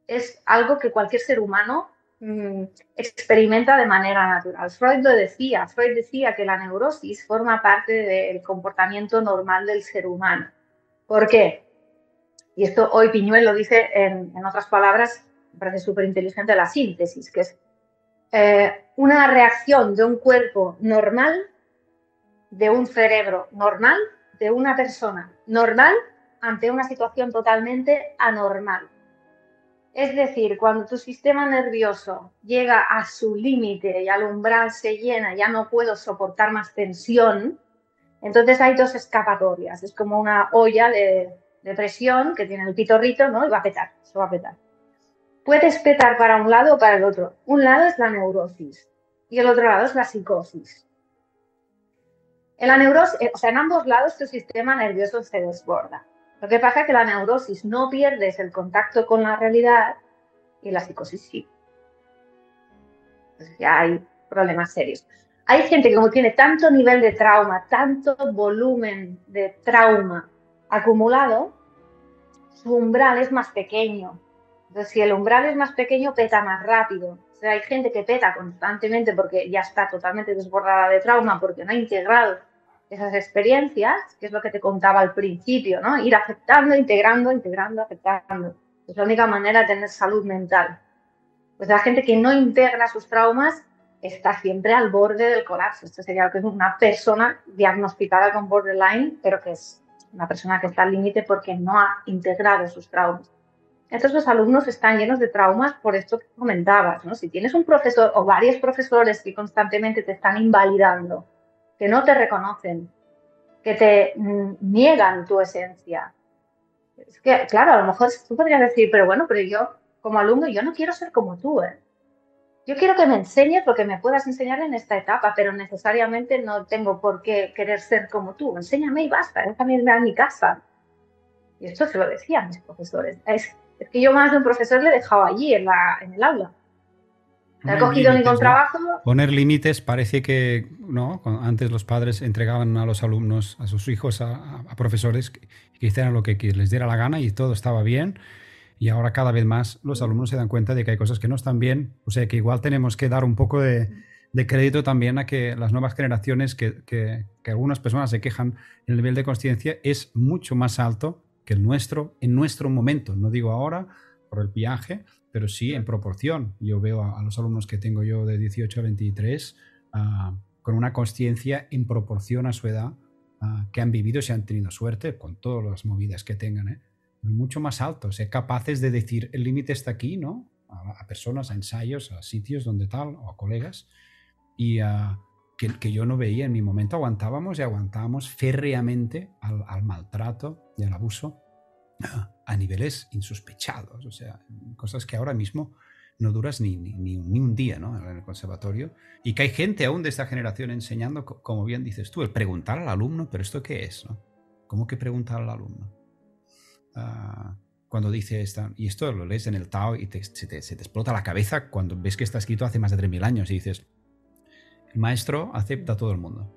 es algo que cualquier ser humano Mm, experimenta de manera natural. Freud lo decía, Freud decía que la neurosis forma parte del comportamiento normal del ser humano. ¿Por qué? Y esto hoy Piñuel lo dice en, otras palabras, me parece súper inteligente la síntesis, que es eh, una reacción de un cuerpo normal, de un cerebro normal, de una persona normal ante una situación totalmente anormal. Es decir, cuando tu sistema nervioso llega a su límite y al umbral se llena, ya no puedo soportar más tensión, entonces hay dos escapatorias. Es como una olla de, presión que tiene el pitorrito, ¿no? Y va a petar, se va a petar. Puedes petar para un lado o para el otro. Un lado es la neurosis y el otro lado es la psicosis. En la neurosis, o sea, en ambos lados tu sistema nervioso se desborda. Lo que pasa es que la neurosis no pierdes el contacto con la realidad y la psicosis sí. Ya hay problemas serios. Hay gente que como tiene tanto nivel de trauma, tanto volumen de trauma acumulado, su umbral es más pequeño. Entonces, si el umbral es más pequeño, peta más rápido. O sea, hay gente que peta constantemente porque ya está totalmente desbordada de trauma, porque no ha integrado esas experiencias, que es lo que te contaba al principio, ¿no? Ir aceptando, integrando, integrando, aceptando. Es la única manera de tener salud mental. Pues la gente que no integra sus traumas está siempre al borde del colapso. Esto sería que es una persona diagnosticada con borderline, pero que es una persona que está al límite porque no ha integrado sus traumas. Entonces los alumnos están llenos de traumas por esto que comentabas, ¿no? Si tienes un profesor o varios profesores que constantemente te están invalidando, que no te reconocen, que te mm, niegan tu esencia. Es que, claro, a lo mejor tú podrías decir, pero bueno, pero yo como alumno, yo no quiero ser como tú, ¿eh? Yo quiero que me enseñes lo que me puedas enseñar en esta etapa, pero necesariamente no tengo por qué querer ser como tú. Enséñame y basta, déjame irme a mi casa. Y esto se lo decían mis profesores. Es, que yo más de un profesor le he dejado allí en, la, en el aula. No he cogido ningún trabajo. Poner límites parece que no antes los padres entregaban a los alumnos, a sus hijos, a, profesores que, hicieran lo que, les diera la gana y todo estaba bien. Y ahora cada vez más los alumnos se dan cuenta de que hay cosas que no están bien. O sea que igual tenemos que dar un poco de, crédito también a que las nuevas generaciones, que, que, algunas personas se quejan, el nivel de conciencia es mucho más alto que el nuestro en nuestro momento. No digo ahora por el viaje, pero sí en proporción. Yo veo a, los alumnos que tengo yo de 18 a 23 ah, con una conciencia en proporción a su edad ah, que han vivido se han tenido suerte con todas las movidas que tengan. ¿eh? Mucho más altos, ser capaces de decir el límite está aquí, ¿no? A, personas, a ensayos, a sitios donde tal, o a colegas. Y uh, que, yo no veía en mi momento, aguantábamos y aguantábamos férreamente al, maltrato y al abuso a niveles insospechados, o sea, cosas que ahora mismo no duras ni, ni, un día ¿no? en el conservatorio, y que hay gente aún de esta generación enseñando, como bien dices tú, el preguntar al alumno, pero ¿esto qué es? No? ¿Cómo que preguntar al alumno? Ah, cuando dice esta, y esto lo lees en el Tao y se, te, se, te, explota la cabeza cuando ves que está escrito hace más de 3.000 años y dices, maestro acepta a todo el mundo.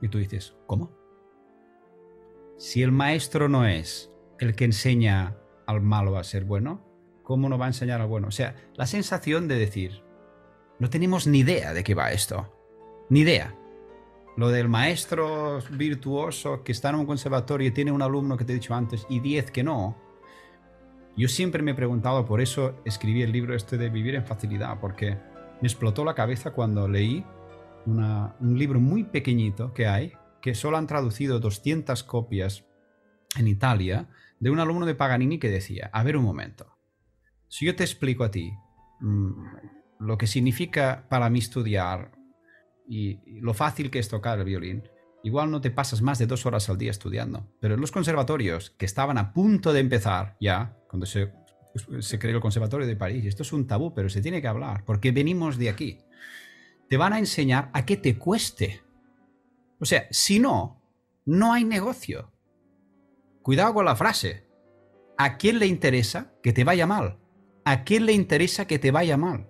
Y tú dices, ¿cómo? Si el maestro no es el que enseña al malo a ser bueno, ¿cómo no va a enseñar al bueno? O sea, la sensación de decir, no tenemos ni idea de qué va esto. Ni idea. Lo del maestro virtuoso que está en un conservatorio y tiene un alumno que te he dicho antes y diez que no. Yo siempre me he preguntado, por eso escribí el libro este de Vivir en Facilidad, porque me explotó la cabeza cuando leí un libro muy pequeñito que hay, que solo han traducido 200 copias en Italia, de un alumno de Paganini que decía, a ver un momento, si yo te explico a ti mm, lo que significa para mí estudiar y, lo fácil que es tocar el violín, igual no te pasas más de dos horas al día estudiando. Pero en los conservatorios, que estaban a punto de empezar ya, cuando se, se creó el Conservatorio de París, esto es un tabú, pero se tiene que hablar, porque venimos de aquí te van a enseñar a que te cueste. O sea, si no, no hay negocio. Cuidado con la frase. ¿A quién le interesa que te vaya mal? ¿A quién le interesa que te vaya mal?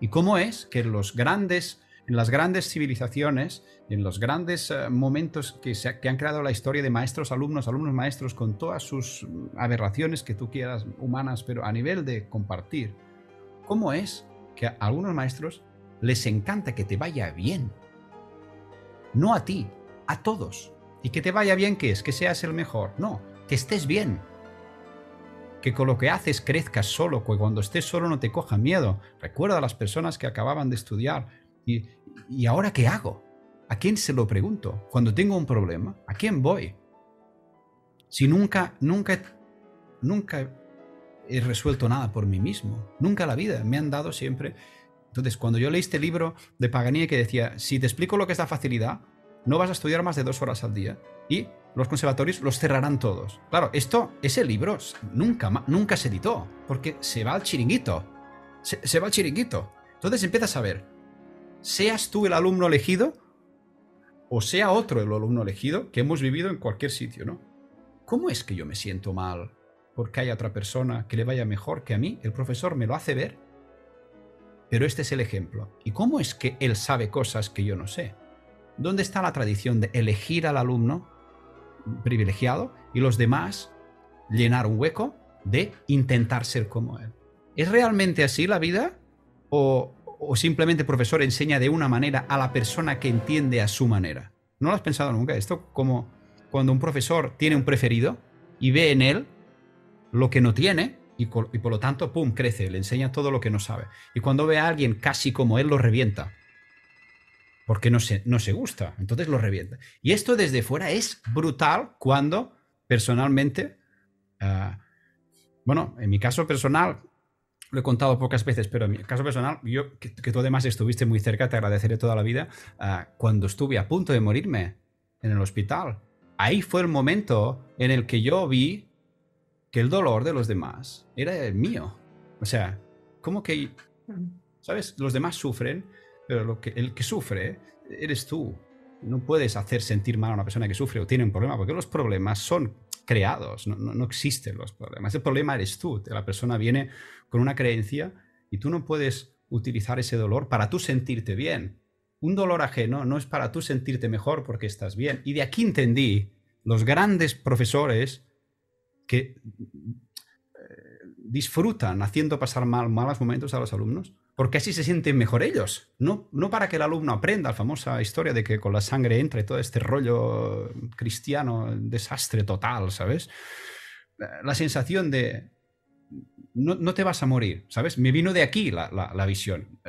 ¿Y cómo es que los grandes, en las grandes civilizaciones, en los grandes eh, momentos que, que han creado la historia de maestros, alumnos, alumnos, maestros, con todas sus aberraciones que tú quieras humanas, pero a nivel de compartir, cómo es que algunos maestros les encanta que te vaya bien. No a ti, a todos. ¿Y que te vaya bien qué es? ¿Que seas el mejor? No, que estés bien. Que con lo que haces crezcas solo, que cuando estés solo no te coja miedo. Recuerda a las personas que acababan de estudiar. ¿Y, ¿Y ahora qué hago? ¿A quién se lo pregunto? Cuando tengo un problema, ¿a quién voy? Si nunca, nunca, nunca he resuelto nada por mí mismo. Nunca la vida. Me han dado siempre entonces, cuando yo leí este libro de Paganini que decía, si te explico lo que es la facilidad, no vas a estudiar más de dos horas al día y los conservatorios los cerrarán todos. Claro, esto, ese libro nunca, nunca se editó, porque se va al chiringuito. Se, va al chiringuito. Entonces empiezas a ver, seas tú el alumno elegido o sea otro el alumno elegido que hemos vivido en cualquier sitio, ¿no? ¿Cómo es que yo me siento mal porque haya otra persona que le vaya mejor que a mí? El profesor me lo hace ver pero este es el ejemplo. ¿Y cómo es que él sabe cosas que yo no sé? ¿Dónde está la tradición de elegir al alumno privilegiado y los demás llenar un hueco de intentar ser como él? ¿Es realmente así la vida? ¿O, simplemente el profesor enseña de una manera a la persona que entiende a su manera? ¿No lo has pensado nunca? Esto como cuando un profesor tiene un preferido y ve en él lo que no tiene y, por lo tanto, ¡pum!, crece, le enseña todo lo que no sabe. Y cuando ve a alguien casi como él, lo revienta. Porque no se, no se gusta, entonces lo revienta. Y esto desde fuera es brutal cuando personalmente, ah, bueno, en mi caso personal, lo he contado pocas veces, pero en mi caso personal, yo, que, tú además estuviste muy cerca, te agradeceré toda la vida, ah, cuando estuve a punto de morirme en el hospital. Ahí fue el momento en el que yo vi que el dolor de los demás era el mío. O sea, como que, ¿sabes? Los demás sufren, pero lo que, el que sufre eres tú. No puedes hacer sentir mal a una persona que sufre o tiene un problema, porque los problemas son creados, no, no, existen los problemas. El problema eres tú. La persona viene con una creencia y tú no puedes utilizar ese dolor para tú sentirte bien. Un dolor ajeno no es para tú sentirte mejor porque estás bien. Y de aquí entendí los grandes profesores que eh, disfrutan haciendo pasar mal, malos momentos a los alumnos, porque así se sienten mejor ellos. No, no para que el alumno aprenda la famosa historia de que con la sangre entra y todo este rollo cristiano, desastre total, ¿sabes? La sensación de no, no te vas a morir, ¿sabes? Me vino de aquí la, la visión.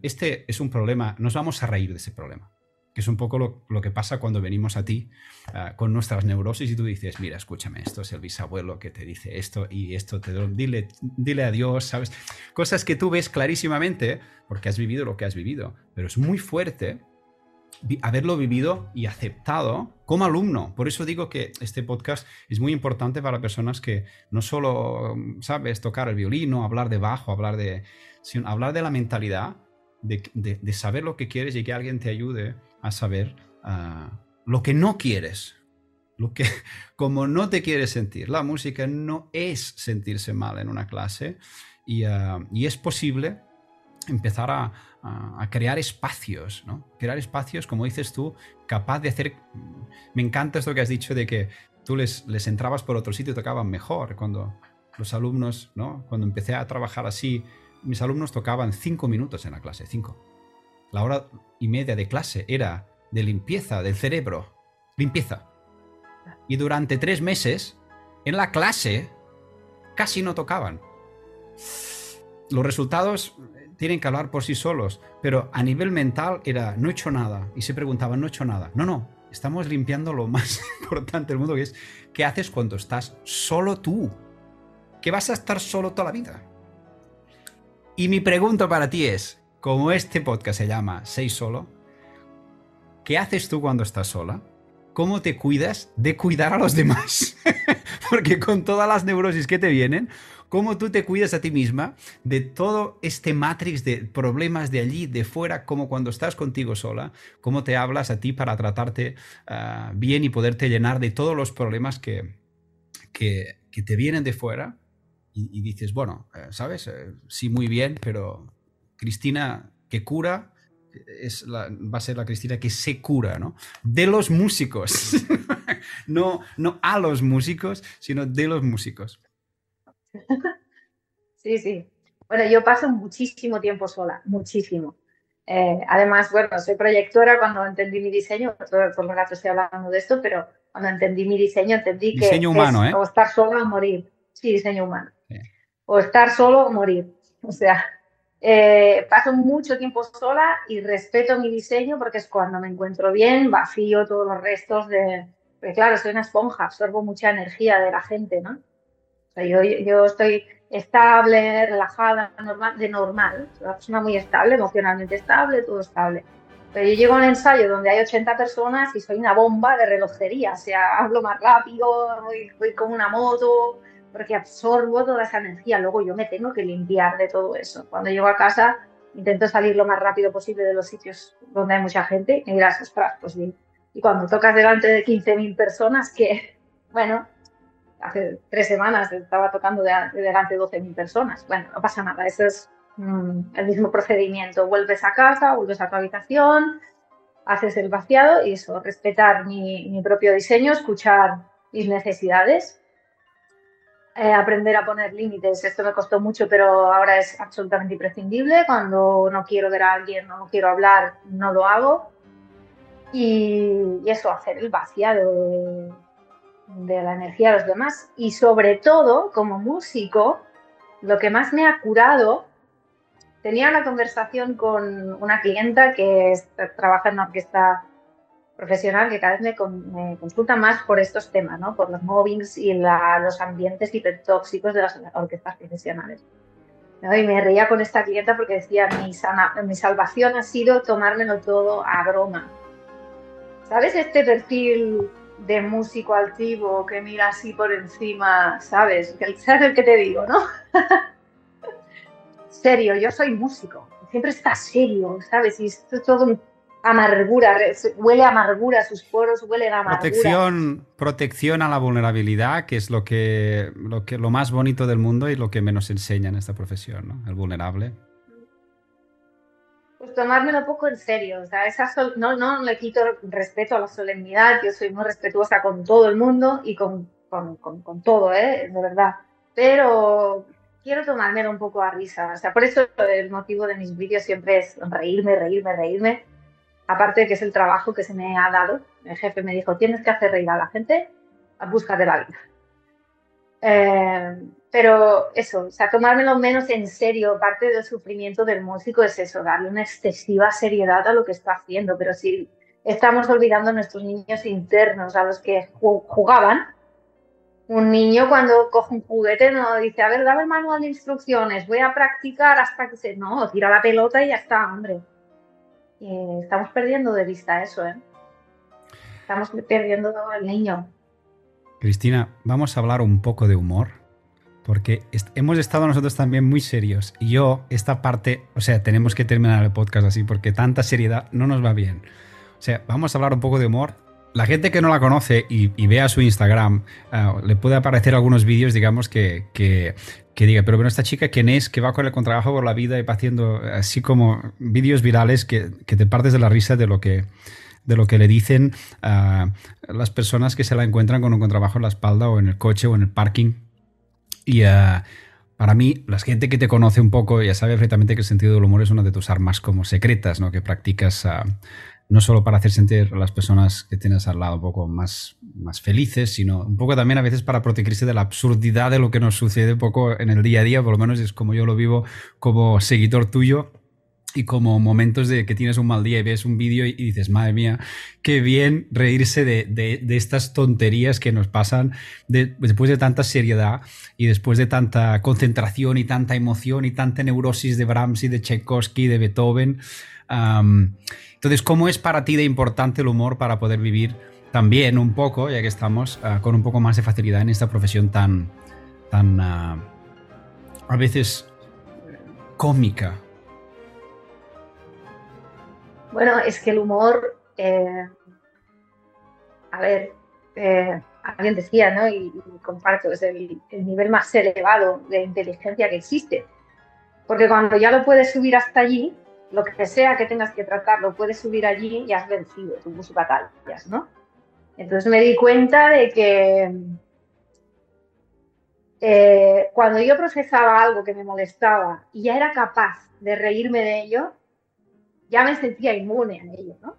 Este es un problema, nos vamos a reír de ese problema que es un poco lo, que pasa cuando venimos a ti ah, con nuestras neurosis y tú dices, mira, escúchame, esto es el bisabuelo que te dice esto y esto, te dile, dile adiós, ¿sabes? Cosas que tú ves clarísimamente porque has vivido lo que has vivido, pero es muy fuerte haberlo vivido y aceptado como alumno. Por eso digo que este podcast es muy importante para personas que no solo sabes tocar el violín, hablar de bajo, hablar de, sino hablar de la mentalidad, de, saber lo que quieres y que alguien te ayude a saber ah, lo que no quieres, lo que, como no te quieres sentir. La música no es sentirse mal en una clase y, ah, es posible empezar a, crear espacios, ¿no? Crear espacios, como dices tú, capaz de hacer... Me encanta esto que has dicho de que tú les, les entrabas por otro sitio y tocaban mejor. Cuando los alumnos, ¿no? Cuando empecé a trabajar así, mis alumnos tocaban cinco minutos en la clase, cinco la hora y media de clase era de limpieza del cerebro. Limpieza. Y durante tres meses, en la clase, casi no tocaban. Los resultados tienen que hablar por sí solos, pero a nivel mental era, no he hecho nada. Y se preguntaban, no he hecho nada. No, no, estamos limpiando lo más importante del mundo, que es, ¿qué haces cuando estás solo tú? Que vas a estar solo toda la vida. Y mi pregunta para ti es, como este podcast se llama Seis Solo, ¿qué haces tú cuando estás sola? ¿Cómo te cuidas de cuidar a los demás? Porque con todas las neurosis que te vienen, ¿cómo tú te cuidas a ti misma de todo este matrix de problemas de allí, de fuera, como cuando estás contigo sola? ¿Cómo te hablas a ti para tratarte ah, bien y poderte llenar de todos los problemas que, que, te vienen de fuera? Y, dices, bueno, eh, ¿sabes? Eh, sí, muy bien, pero Cristina que cura es va a ser la Cristina que se cura, ¿no? De los músicos. no, no a los músicos, sino de los músicos. Sí, sí. Bueno, yo paso muchísimo tiempo sola, muchísimo. Eh, además, bueno, soy proyectora cuando entendí mi diseño, por lo rato estoy hablando de esto, pero cuando entendí mi diseño entendí que humano, ¿eh? o estar solo o morir. Sí, diseño humano. O estar solo o morir. O sea, eh, paso mucho tiempo sola y respeto mi diseño porque es cuando me encuentro bien, vacío todos los restos de... Porque claro, soy una esponja, absorbo mucha energía de la gente, ¿no? O sea, yo, yo estoy estable, relajada, normal, de normal, soy una persona muy estable, emocionalmente estable, todo estable. Pero yo llego a un ensayo donde hay 80 personas y soy una bomba de relojería, o sea, hablo más rápido, voy, voy como una moto, porque absorbo toda esa energía. Luego yo me tengo que limpiar de todo eso. Cuando llego a casa intento salir lo más rápido posible de los sitios donde hay mucha gente y dirás, ostras, pues bien. Y cuando tocas delante de 15.000 personas, que, bueno, hace tres semanas estaba tocando delante de 12.000 personas. Bueno, no pasa nada, eso es mm, el mismo procedimiento. Vuelves a casa, vuelves a tu habitación, haces el vaciado y eso, respetar mi, mi propio diseño, escuchar mis necesidades eh, aprender a poner límites. Esto me costó mucho, pero ahora es absolutamente imprescindible. Cuando no quiero ver a alguien, no quiero hablar, no lo hago. Y, eso, hacer el vaciado de, la energía de los demás. Y sobre todo, como músico, lo que más me ha curado, tenía una conversación con una clienta que trabaja en una orquesta profesional que cada vez me, consulta más por estos temas, ¿no? por los mobbings y los ambientes hipertóxicos de las orquestas profesionales. Y me reía con esta clienta porque decía, mi, mi salvación ha sido tomármelo todo a broma. ¿Sabes este perfil de músico altivo que mira así por encima, ¿sabes? ¿Sabes el que te digo, no? serio, yo soy músico, siempre está serio, ¿sabes? Y esto es todo un amargura, huele a amargura, sus poros huelen a amargura. Protección, protección a la vulnerabilidad, que es lo que, lo que lo más bonito del mundo y lo que menos enseña en esta profesión, ¿no? El vulnerable. Pues tomármelo un poco en serio, o sea, esa no, no le quito respeto a la solemnidad, yo soy muy respetuosa con todo el mundo y con, con, con, con todo, ¿eh? De verdad. Pero quiero tomármelo un poco a risa. O sea, por eso el motivo de mis vídeos siempre es reírme, reírme, reírme. Aparte de que es el trabajo que se me ha dado. El jefe me dijo, tienes que hacer reír a la gente, búscate la vida. Eh, pero eso, o sea, tomármelo menos en serio, parte del sufrimiento del músico es eso, darle una excesiva seriedad a lo que está haciendo, pero si estamos olvidando nuestros niños internos, a los que jugaban, un niño cuando coge un juguete no dice, a ver, dame el manual de instrucciones, voy a practicar hasta que se... No, tira la pelota y ya está, hombre. Estamos perdiendo de vista eso, ¿eh? Estamos perdiendo al niño. Cristina, vamos a hablar un poco de humor, porque hemos estado nosotros también muy serios. Y yo, esta parte, o sea, tenemos que terminar el podcast así, porque tanta seriedad no nos va bien. O sea, vamos a hablar un poco de humor la gente que no la conoce y, vea su Instagram, eh, le puede aparecer algunos vídeos, digamos, que, diga, pero bueno, esta chica, ¿quién es? Que va con el contrabajo por la vida y va haciendo así como vídeos virales que, te partes de la risa de lo que, de lo que le dicen a las personas que se la encuentran con un contrabajo en la espalda o en el coche o en el parking. Y uh, para mí, la gente que te conoce un poco ya sabe perfectamente que el sentido del humor es una de tus armas como secretas, ¿no? Que practicas uh, no solo para hacer sentir a las personas que tienes al lado un poco más, más felices, sino un poco también a veces para protegerse de la absurdidad de lo que nos sucede un poco en el día a día, por lo menos es como yo lo vivo como seguidor tuyo y como momentos de que tienes un mal día y ves un vídeo y dices, madre mía, qué bien reírse de, estas tonterías que nos pasan después de tanta seriedad y después de tanta concentración y tanta emoción y tanta neurosis de Brahms y de Tchaikovsky, de Beethoven. Entonces, ¿cómo es para ti de importante el humor para poder vivir también un poco, ya que estamos ah, con un poco más de facilidad en esta profesión tan, tan ah, a veces cómica? Bueno, es que el humor, eh, a ver, eh, alguien decía, ¿no? Y, comparto, es el, nivel más elevado de inteligencia que existe. Porque cuando ya lo puedes subir hasta allí, lo que sea que tengas que tratar, lo puedes subir allí y has vencido tus batallas, ¿no? Entonces me di cuenta de que eh, cuando yo procesaba algo que me molestaba y ya era capaz de reírme de ello, ya me sentía inmune a ello, ¿no?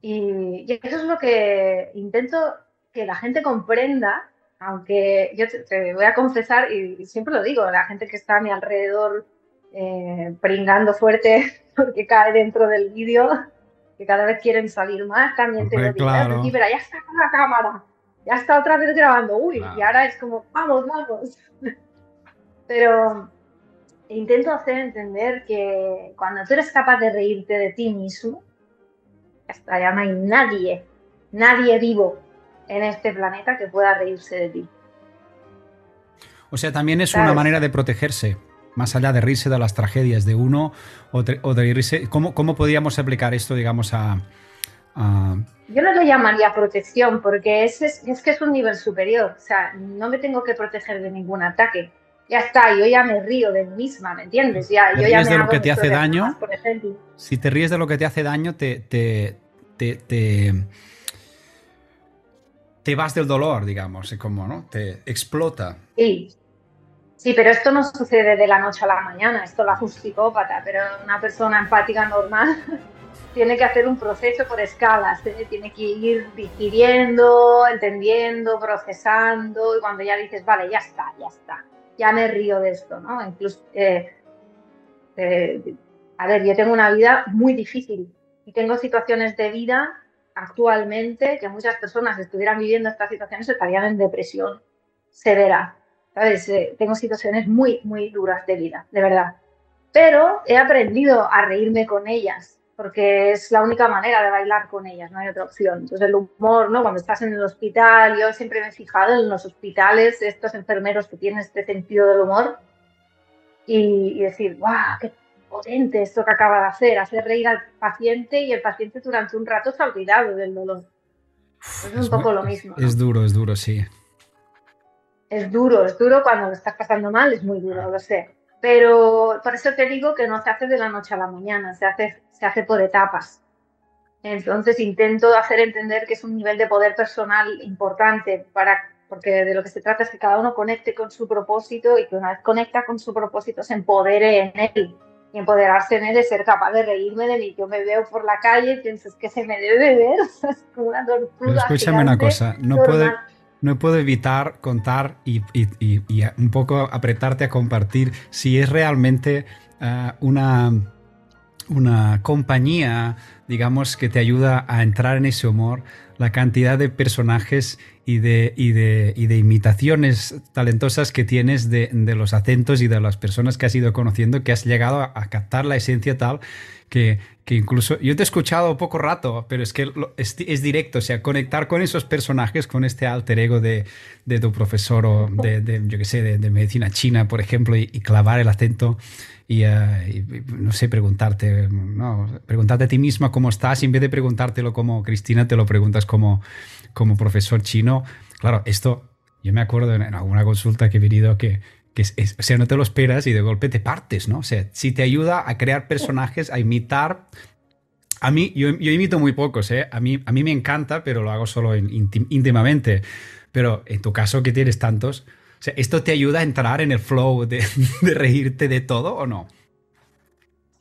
Y, eso es lo que intento que la gente comprenda, aunque yo te, voy a confesar, y siempre lo digo, la gente que está a mi alrededor eh, pringando fuerte porque cae dentro del vídeo, que cada vez quieren salir más, también te lo digo, pero ya está con la cámara, ya está otra vez grabando, uy, y ahora es como, vamos, vamos. pero intento hacer entender que cuando tú eres capaz de reírte de ti mismo, hasta ya no hay nadie, nadie vivo en este planeta que pueda reírse de ti. O sea, también es una manera de protegerse, más allá de reírse de las tragedias de uno o de, reírse. ¿Cómo, ¿Cómo, podríamos aplicar esto, digamos, a, Yo no lo llamaría protección, porque es, es que es un nivel superior. O sea, no me tengo que proteger de ningún ataque ya está, yo ya me río de mí misma, ¿me entiendes? Ya, yo ya me de lo que te hace daño, por ejemplo. Si te ríes de lo que te hace daño, te, te, te, te, vas del dolor, digamos, como, ¿no? Te explota. Sí. Sí, pero esto no sucede de la noche a la mañana, esto lo hace un psicópata, pero una persona empática normal tiene que hacer un proceso por escalas, ¿eh? tiene que ir digiriendo, entendiendo, procesando, y cuando ya dices, vale, ya está, ya está, ya me río de esto, ¿no? Incluso, eh, eh, a ver, yo tengo una vida muy difícil y tengo situaciones de vida actualmente que muchas personas estuvieran viviendo estas situaciones estarían en depresión severa, ¿sabes? Eh, tengo situaciones muy, muy duras de vida, de verdad. Pero he aprendido a reírme con ellas porque es la única manera de bailar con ellas, no hay otra opción. Entonces el humor, ¿no? Cuando estás en el hospital, yo siempre me he fijado en los hospitales, estos enfermeros que tienen este sentido del humor y, decir, ¡guau! ¡Qué potente esto que acaba de hacer! Hacer reír al paciente y el paciente durante un rato se ha olvidado del dolor. es un poco lo mismo. Es duro, es duro, sí. Es duro, es duro cuando lo estás pasando mal, es muy duro, lo sé. Pero por eso te digo que no se hace de la noche a la mañana, se hace se hace por etapas. Entonces intento hacer entender que es un nivel de poder personal importante para porque de lo que se trata es que cada uno conecte con su propósito y que una vez conecta con su propósito se empodere en él. Y empoderarse en él es ser capaz de reírme de mí. Yo me veo por la calle y pienso, es que se me debe ver, es como una tortuga. escúchame una cosa, no puedo, no puedo evitar contar y, un poco apretarte a compartir si es realmente ah, una, una compañía, digamos, que te ayuda a entrar en ese humor, la cantidad de personajes y de, y de, y de imitaciones talentosas que tienes de, de, los acentos y de las personas que has ido conociendo, que has llegado a, captar la esencia tal que, que, incluso yo te he escuchado poco rato, pero es que es, directo, o sea, conectar con esos personajes, con este alter ego de, tu profesor o de, yo qué sé, de, medicina china, por ejemplo, y, clavar el acento. Y, y, no sé, preguntarte, no, preguntarte a ti misma cómo estás y en vez de preguntártelo como Cristina, te lo preguntas como, como profesor chino. Claro, esto yo me acuerdo en alguna consulta que he venido que, que es, o sea, no te lo esperas y de golpe te partes, ¿no? O sea, si te ayuda a crear personajes, a imitar. A mí, yo, yo imito muy pocos, ¿eh? A mí, a mí me encanta, pero lo hago solo íntimamente. Pero en tu caso, que tienes tantos, o sea, ¿esto te ayuda a entrar en el flow de, de reírte de todo o no?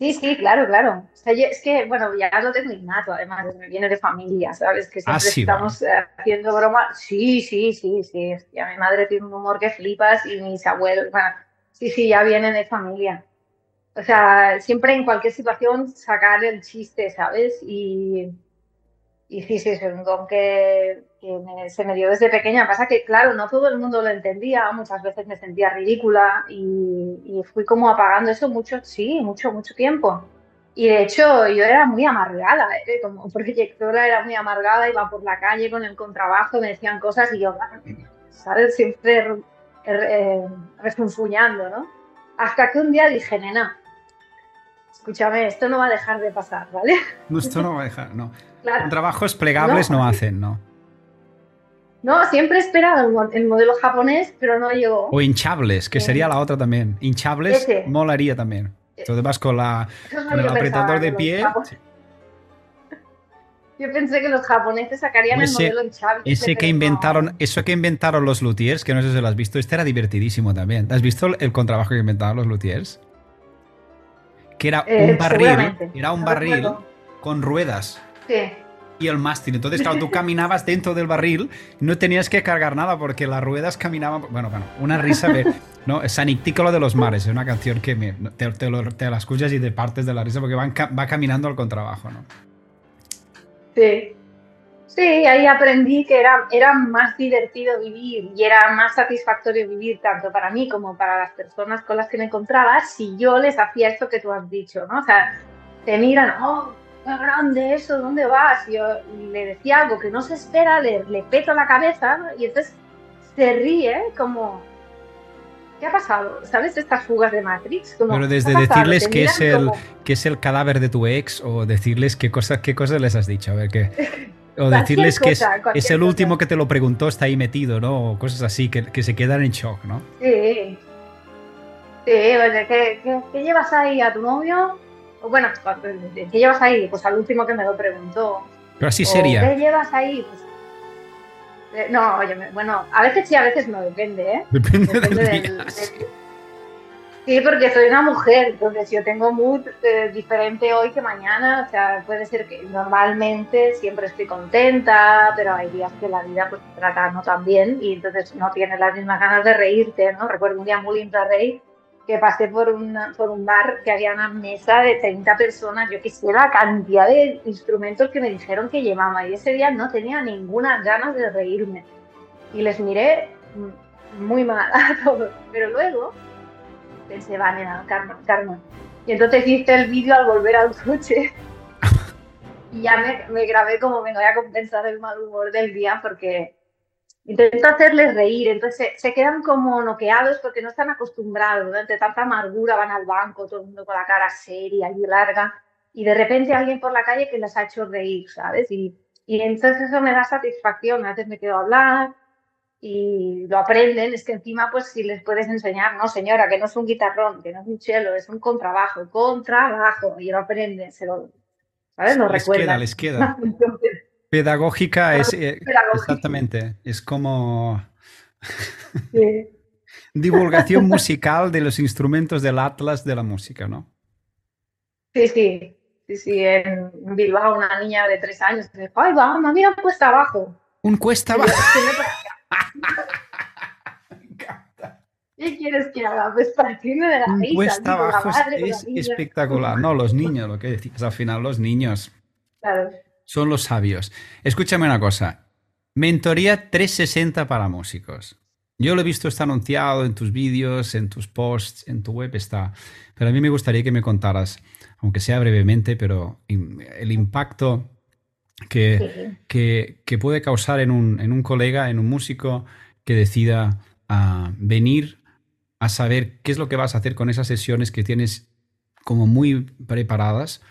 Sí, sí, claro, claro. es que, bueno, ya lo tengo innato, además, me viene de familia, ¿sabes? Que ah, siempre estamos eh, haciendo broma. Sí, sí, sí, sí. Ya mi madre tiene un humor que flipas y mis abuelos, bueno, sí, sí, ya vienen de familia. O sea, siempre en cualquier situación sacar el chiste, ¿sabes? Y, y sí, sí, es un don que, se me dio desde pequeña. Pasa que, claro, no todo el mundo lo entendía, muchas veces me sentía ridícula y, fui como apagando eso mucho, sí, mucho, mucho tiempo. Y de hecho yo era muy amargada, ¿eh? como proyectora era muy amargada, iba por la calle con el contrabajo, me decían cosas y yo, ¿sabes? Siempre eh, refunfuñando, ¿no? Hasta que un día dije, nena, escúchame, esto no va a dejar de pasar, ¿vale? No, esto no va a dejar, no. Trabajos plegables no, hacen, ¿no. No, siempre he esperado el modelo japonés, pero no llegó. O hinchables, que sería la otra también. Hinchables molaría también. Entonces vas con, la, el apretador de pie. Yo pensé que los japoneses sacarían el modelo hinchable. Ese que inventaron, eso que inventaron los luthiers, que no sé si lo has visto, este era divertidísimo también. ¿Has visto el contrabajo que inventaron los luthiers? Que era eh, un barril, era un barril con ruedas. Y el mástil. Entonces, cuando tú caminabas dentro del barril, no tenías que cargar nada porque las ruedas caminaban. Bueno, bueno, una risa. De, ¿no? Sanictícolo de los mares, es una canción que te, te, la escuchas y te partes de la risa porque van, va caminando al contrabajo, ¿no? Sí. Sí, ahí aprendí que era, era más divertido vivir y era más satisfactorio vivir tanto para mí como para las personas con las que me encontraba si yo les hacía esto que tú has dicho, ¿no? O sea, te miran, oh, qué grande eso, ¿dónde vas? Y yo le decía algo que no se espera, le, le peto la cabeza y entonces se ríe como, ¿qué ha pasado? ¿Sabes estas fugas de Matrix? Pero desde decirles que es, el, que es el cadáver de tu ex o decirles qué cosas, qué cosas les has dicho, a ver qué... O decirles que es, es, el último que te lo preguntó, está ahí metido, ¿no? O cosas así, que, que se quedan en shock, ¿no? Sí. Sí, oye, ¿qué, qué, qué llevas ahí a tu novio? Bueno, ¿qué llevas ahí? Pues al último que me lo preguntó. Pero así sería. ¿Qué llevas ahí? Pues, eh, no, oye, bueno, a veces sí, a veces no, depende, ¿eh? Depende, del, sí. porque soy una mujer, entonces yo tengo mood eh, diferente hoy que mañana, o sea, puede ser que normalmente siempre estoy contenta, pero hay días que la vida pues trata no tan bien y entonces no tienes las mismas ganas de reírte, ¿no? Recuerdo un día muy lindo reír que pasé por, una, por un bar que había una mesa de 30 personas, yo quisiera la cantidad de instrumentos que me dijeron que llevaba y ese día no tenía ninguna ganas de reírme y les miré muy mal a todos, pero luego pensé, vale, nada, karma, karma. Y entonces hice el vídeo al volver al coche y ya me, me grabé como me voy a compensar el mal humor del día porque intento hacerles reír, entonces se, quedan como noqueados porque no están acostumbrados, ante tanta amargura van al banco, todo el mundo con la cara seria y larga, y de repente alguien por la calle que les ha hecho reír, ¿sabes? Y, y entonces eso me da satisfacción, a veces me quedo a hablar y lo aprenden, es que encima pues si les puedes enseñar, no señora, que no es un guitarrón, que no es un cello, es un contrabajo, contrabajo, y lo aprenden, se lo, ¿sabes? Lo les Queda, les queda. Pedagógica es... Eh, exactamente. Es como... Divulgación musical de los instrumentos del Atlas de la música, ¿no? Sí, sí. Sí, sí, en Bilbao una niña de tres años me dijo, ay, mamá, mira cuesta abajo. Un cuesta abajo. ¿Qué quieres que haga? Pues partirme de la risa. Cuesta abajo es, espectacular. No, los niños, lo que decías al final, los niños claro. Son los sabios. Escúchame una cosa. Mentoría 360 para músicos. Yo lo he visto, está anunciado en tus vídeos, en tus posts, en tu web está. Pero a mí me gustaría que me contaras, aunque sea brevemente, pero el impacto que, que, puede causar en un, en un, colega, en un músico que decida ah, venir a saber qué es lo que vas a hacer con esas sesiones que tienes como muy preparadas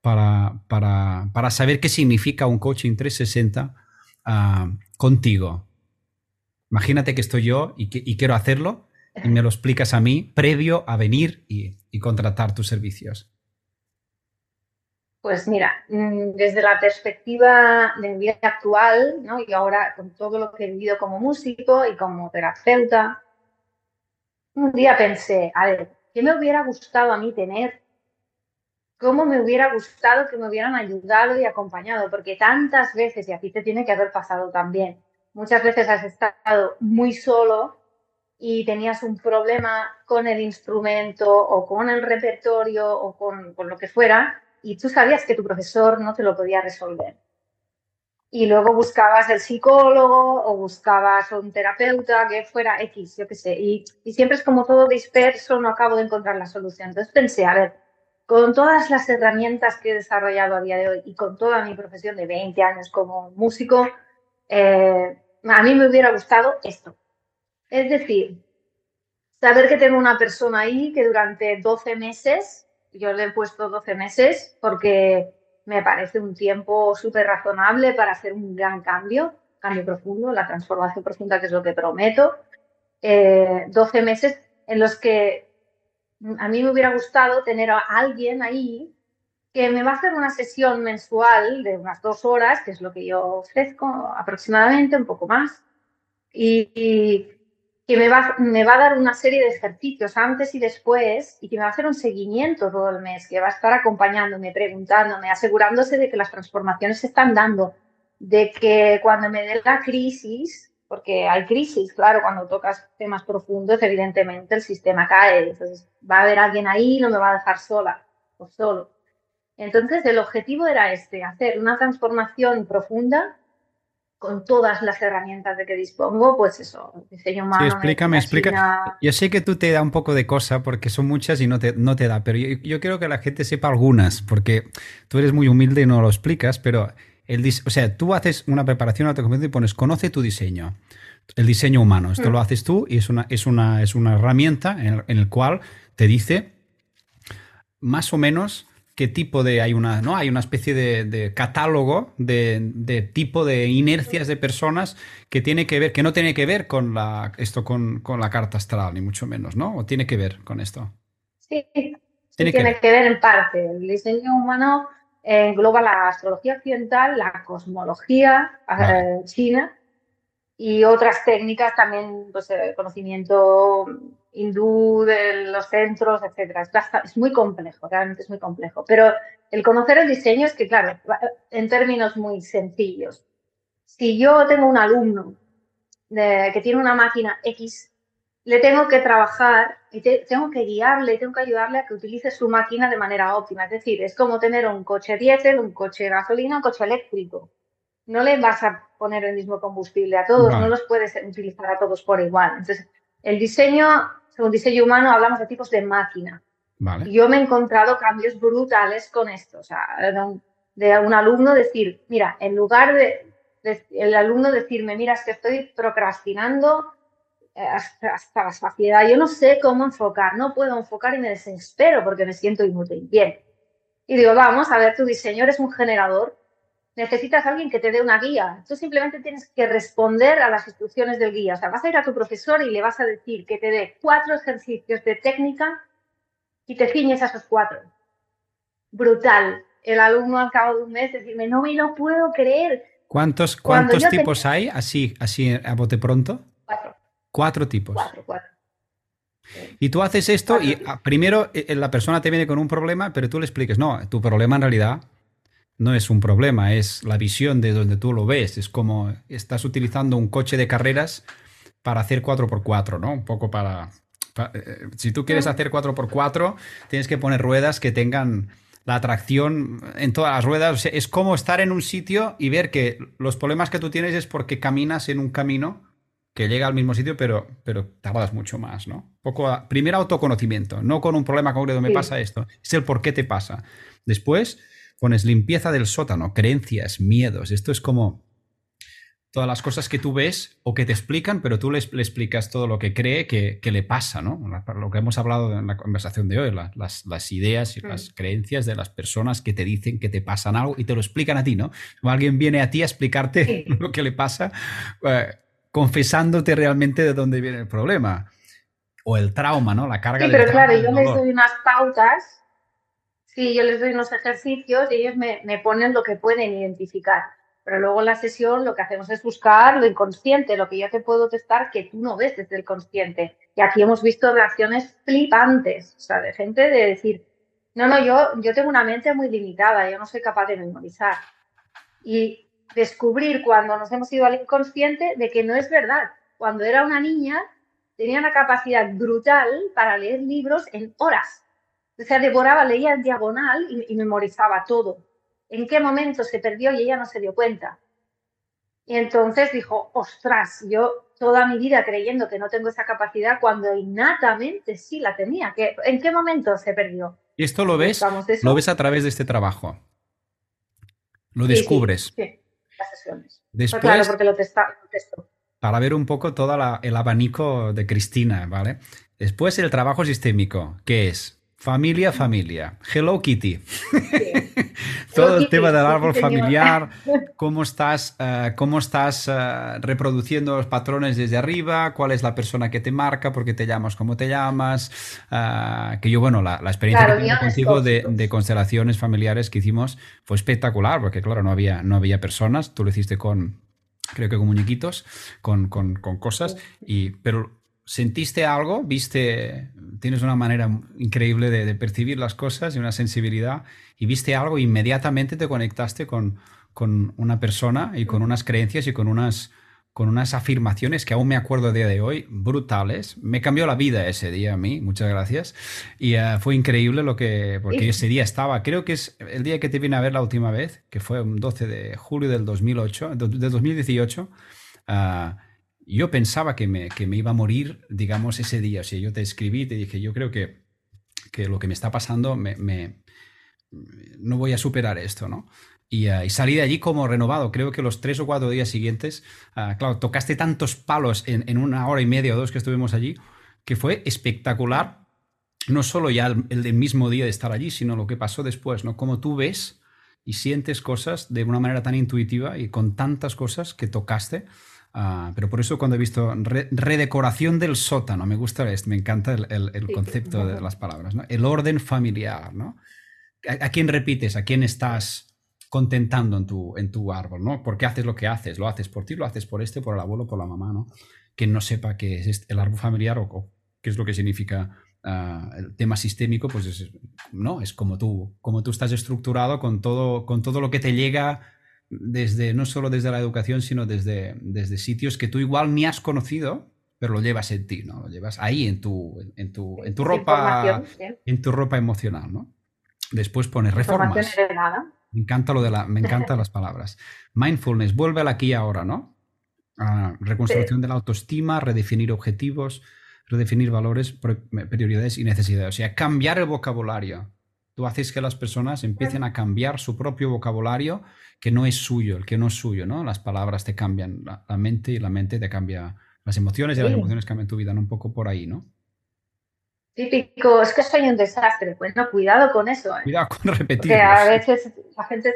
para, para, para saber qué significa un coaching 360 ah, contigo. Imagínate que estoy yo y, que, quiero hacerlo y me lo explicas a mí previo a venir y, y contratar tus servicios. Pues mira, mm, desde la perspectiva de mi vida actual, ¿no? y ahora con todo lo que he vivido como músico y como terapeuta, un día pensé, a ver, ¿qué me hubiera gustado a mí tener? ¿Cómo me hubiera gustado que me hubieran ayudado y acompañado? Porque tantas veces, y a ti te tiene que haber pasado también, muchas veces has estado muy solo y tenías un problema con el instrumento o con el repertorio o con, lo que fuera y tú sabías que tu profesor no te lo podía resolver y luego buscabas el psicólogo o buscabas un terapeuta que fuera X, yo qué sé, y, siempre es como todo disperso, no acabo de encontrar la solución. Entonces pensé, a ver, con todas las herramientas que he desarrollado a día de hoy y con toda mi profesión de 20 años como músico, eh, a mí me hubiera gustado esto. Es decir, saber que tengo una persona ahí que durante 12 meses, yo le he puesto 12 meses porque me parece un tiempo súper razonable para hacer un gran cambio, cambio profundo, la transformación profunda que es lo que prometo. Eh, 12 meses en los que a mí me hubiera gustado tener a alguien ahí que me va a hacer una sesión mensual de unas dos horas, que es lo que yo ofrezco aproximadamente, un poco más, y, que me va, me va a dar una serie de ejercicios antes y después y que me va a hacer un seguimiento todo el mes, que va a estar acompañándome, preguntándome, asegurándose de que las transformaciones se están dando, de que cuando me dé la crisis, porque hay crisis, claro, cuando tocas temas profundos, evidentemente el sistema cae, entonces va a haber alguien ahí, no me va a dejar sola o solo. Entonces el objetivo era este, hacer una transformación profunda con todas las herramientas de que dispongo, pues eso, diseño humano. Sí, explícame, explícame. Yo sé que tú te da un poco de cosa porque son muchas y no te, no te da, pero yo, yo, quiero que la gente sepa algunas, porque tú eres muy humilde y no lo explicas, pero el, o sea, tú haces una preparación autocompetente y pones, conoce tu diseño, el diseño humano. Esto lo mm. haces tú y es una, es una, es una herramienta en el, en el cual te dice más o menos qué tipo de. Hay una, ¿no? Hay una especie de, catálogo de, tipo de inercias de personas que tiene que ver, que no tiene que ver con la, esto con, la carta astral, ni mucho menos, ¿no? ¿O tiene que ver con esto? Sí, tiene, que, ver. en parte. El diseño humano engloba la astrología occidental, la cosmología eh, china y otras técnicas también, pues el conocimiento hindú de los centros, etcétera. Es, muy complejo, realmente es muy complejo. Pero el conocer el diseño es que, claro, en términos muy sencillos, si yo tengo un alumno que tiene una máquina X, le tengo que trabajar y tengo que guiarle, tengo que ayudarle a que utilice su máquina de manera óptima. Es decir, es como tener un coche diésel, un coche de gasolina, un coche eléctrico. No le vas a poner el mismo combustible a todos, no los puedes utilizar a todos por igual. Entonces, el diseño según diseño humano hablamos de tipos de máquina. yo me he encontrado cambios brutales con esto. O sea, de un alumno decir, mira, en lugar de, el alumno decirme, mira, es que estoy procrastinando hasta, la saciedad, yo no sé cómo enfocar, no puedo enfocar y me desespero porque me siento inútil. Bien. Y digo, vamos a ver, tu diseño eres un generador necesitas a alguien que te dé una guía. Tú simplemente tienes que responder a las instrucciones del guía. O sea, vas a ir a tu profesor y le vas a decir que te dé cuatro ejercicios de técnica y te ciñes a esos cuatro. Brutal. El alumno al cabo de un mes decirme, no me lo puedo creer. ¿Cuántos, cuántos tipos hay así, así a bote pronto? Cuatro. Cuatro tipos. Cuatro, cuatro. Y tú haces esto y ah, primero eh, la persona te viene con un problema, pero tú le expliques, no, tu problema en realidad no es un problema, es la visión de donde tú lo ves. Es como estás utilizando un coche de carreras para hacer 4x4, ¿no? Un poco para... Eh, si tú quieres hacer 4x4, tienes que poner ruedas que tengan la atracción en todas las ruedas. es como estar en un sitio y ver que los problemas que tú tienes es porque caminas en un camino que llega al mismo sitio, pero, pero tardas mucho más, ¿no? Poco primero autoconocimiento, no con un problema concreto, me pasa esto, es el por qué te pasa. Después pones limpieza del sótano, creencias, miedos. Esto es como todas las cosas que tú ves o que te explican, pero tú le, explicas todo lo que cree que, le pasa, ¿no? Lo que hemos hablado en la conversación de hoy, las, ideas y las mm. creencias de las personas que te dicen que te pasan algo y te lo explican a ti, ¿no? Alguien viene a ti a explicarte lo que le pasa, eh, confesándote realmente de dónde viene el problema. O el trauma, ¿no? La carga sí, pero claro, yo les doy unas pautas, sí, yo les doy unos ejercicios y ellos me, me ponen lo que pueden identificar. Pero luego en la sesión lo que hacemos es buscar lo inconsciente, lo que yo te puedo testar que tú no ves desde el consciente. Y aquí hemos visto reacciones flipantes, o sea, de gente de decir, no, no, yo, yo tengo una mente muy limitada, yo no soy capaz de memorizar. Y descubrir cuando nos hemos ido al inconsciente de que no es verdad. Cuando era una niña tenía una capacidad brutal para leer libros en horas. O sea, devoraba, leía en diagonal y memorizaba todo en qué momento se perdió y ella no se dio cuenta. Y entonces dijo, ostras, yo toda mi vida creyendo que no tengo esa capacidad cuando innatamente sí la tenía. ¿En qué momento se perdió? Y esto lo ves, lo ves a través de este trabajo. Lo descubres. Sí, las sesiones. Después, claro, porque lo, testo. Para ver un poco todo el abanico de Cristina, ¿vale? Después el trabajo sistémico, ¿qué es? Familia, familia. Hello Kitty. Todo el tema del árbol familiar, cómo estás, eh, cómo estás eh, reproduciendo los patrones desde arriba, cuál es la persona que te marca, por qué te llamas, cómo te llamas. Eh, que yo, bueno, la, experiencia que tengo contigo de, constelaciones familiares que hicimos fue espectacular, porque claro, no había, no había personas, tú lo hiciste con, creo que con muñequitos, con, con, con cosas, y, pero ¿Sentiste algo? ¿Viste? Tienes una manera increíble de, percibir las cosas y una sensibilidad. ¿Y viste algo? inmediatamente te conectaste con, con, una persona y con unas creencias y con unas, con unas afirmaciones que aún me acuerdo a día de hoy, brutales. Me cambió la vida ese día a mí, muchas gracias. Y eh, fue increíble lo que, porque ese día estaba, creo que es el día que te vine a ver la última vez, que fue un 12 de julio del 2008, de 2018 yo pensaba que me, que me iba a morir, digamos, ese día. O sea, yo te escribí, te dije, yo creo que, que lo que me está pasando, me, no voy a superar esto, ¿no? Y, uh, y, salí de allí como renovado. Creo que los tres o cuatro días siguientes, uh, claro, tocaste tantos palos en, en, una hora y media o dos que estuvimos allí, que fue espectacular. No solo ya el, el, mismo día de estar allí, sino lo que pasó después, ¿no? Como tú ves y sientes cosas de una manera tan intuitiva y con tantas cosas que tocaste. Ah, pero por eso cuando he visto redecoración del sótano, me gusta esto, me encanta el, concepto de las palabras, ¿no? El orden familiar, ¿no? ¿A, quién repites? ¿A quién estás contentando en tu, en tu árbol, ¿no? ¿Por qué haces lo que haces? ¿Lo haces por ti, lo haces por este, por el abuelo, por la mamá, ¿no? Quien no sepa qué es este, el árbol familiar o, qué es lo que significa ah, el tema sistémico, pues es, no, es como tú, como tú estás estructurado con todo, con todo lo que te llega desde, no solo desde la educación, sino desde, desde sitios que tú igual ni has conocido, pero lo llevas en ti, ¿no? Lo llevas ahí en tu, en tu, en tu ropa, en tu ropa emocional, ¿no? Después pones reformas. Me encanta lo de la, me encantan las palabras. Mindfulness, vuelve al aquí y ahora, ¿no? reconstrucción de la autoestima, redefinir objetivos, redefinir valores, prioridades y necesidades. O sea, cambiar el vocabulario. Tú haces que las personas empiecen a cambiar su propio vocabulario que no es suyo, el que no es suyo, ¿no? Las palabras te cambian la, mente y la mente te cambia las emociones y las emociones cambian tu vida, ¿no? Un poco por ahí, ¿no? Típico, es que soy un desastre. Pues no, cuidado con eso. ¿eh? Cuidado con repetir. Porque a veces la gente.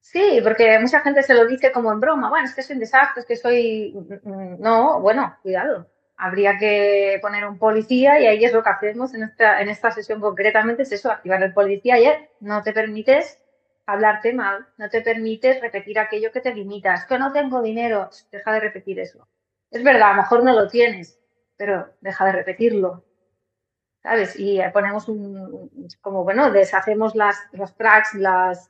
Sí, porque mucha gente se lo dice como en broma. Bueno, es que soy un desastre, es que soy. Mm, mm, no, bueno, cuidado habría que poner un policía y ahí es lo que hacemos en esta, en esta sesión concretamente, es eso, activar el policía y no te permites hablarte mal, no te permites repetir aquello que te limita, es que no tengo dinero, deja de repetir eso. Es verdad, a lo mejor no lo tienes, pero deja de repetirlo. ¿Sabes? Y ponemos un, como, bueno, deshacemos las, los tracks, las,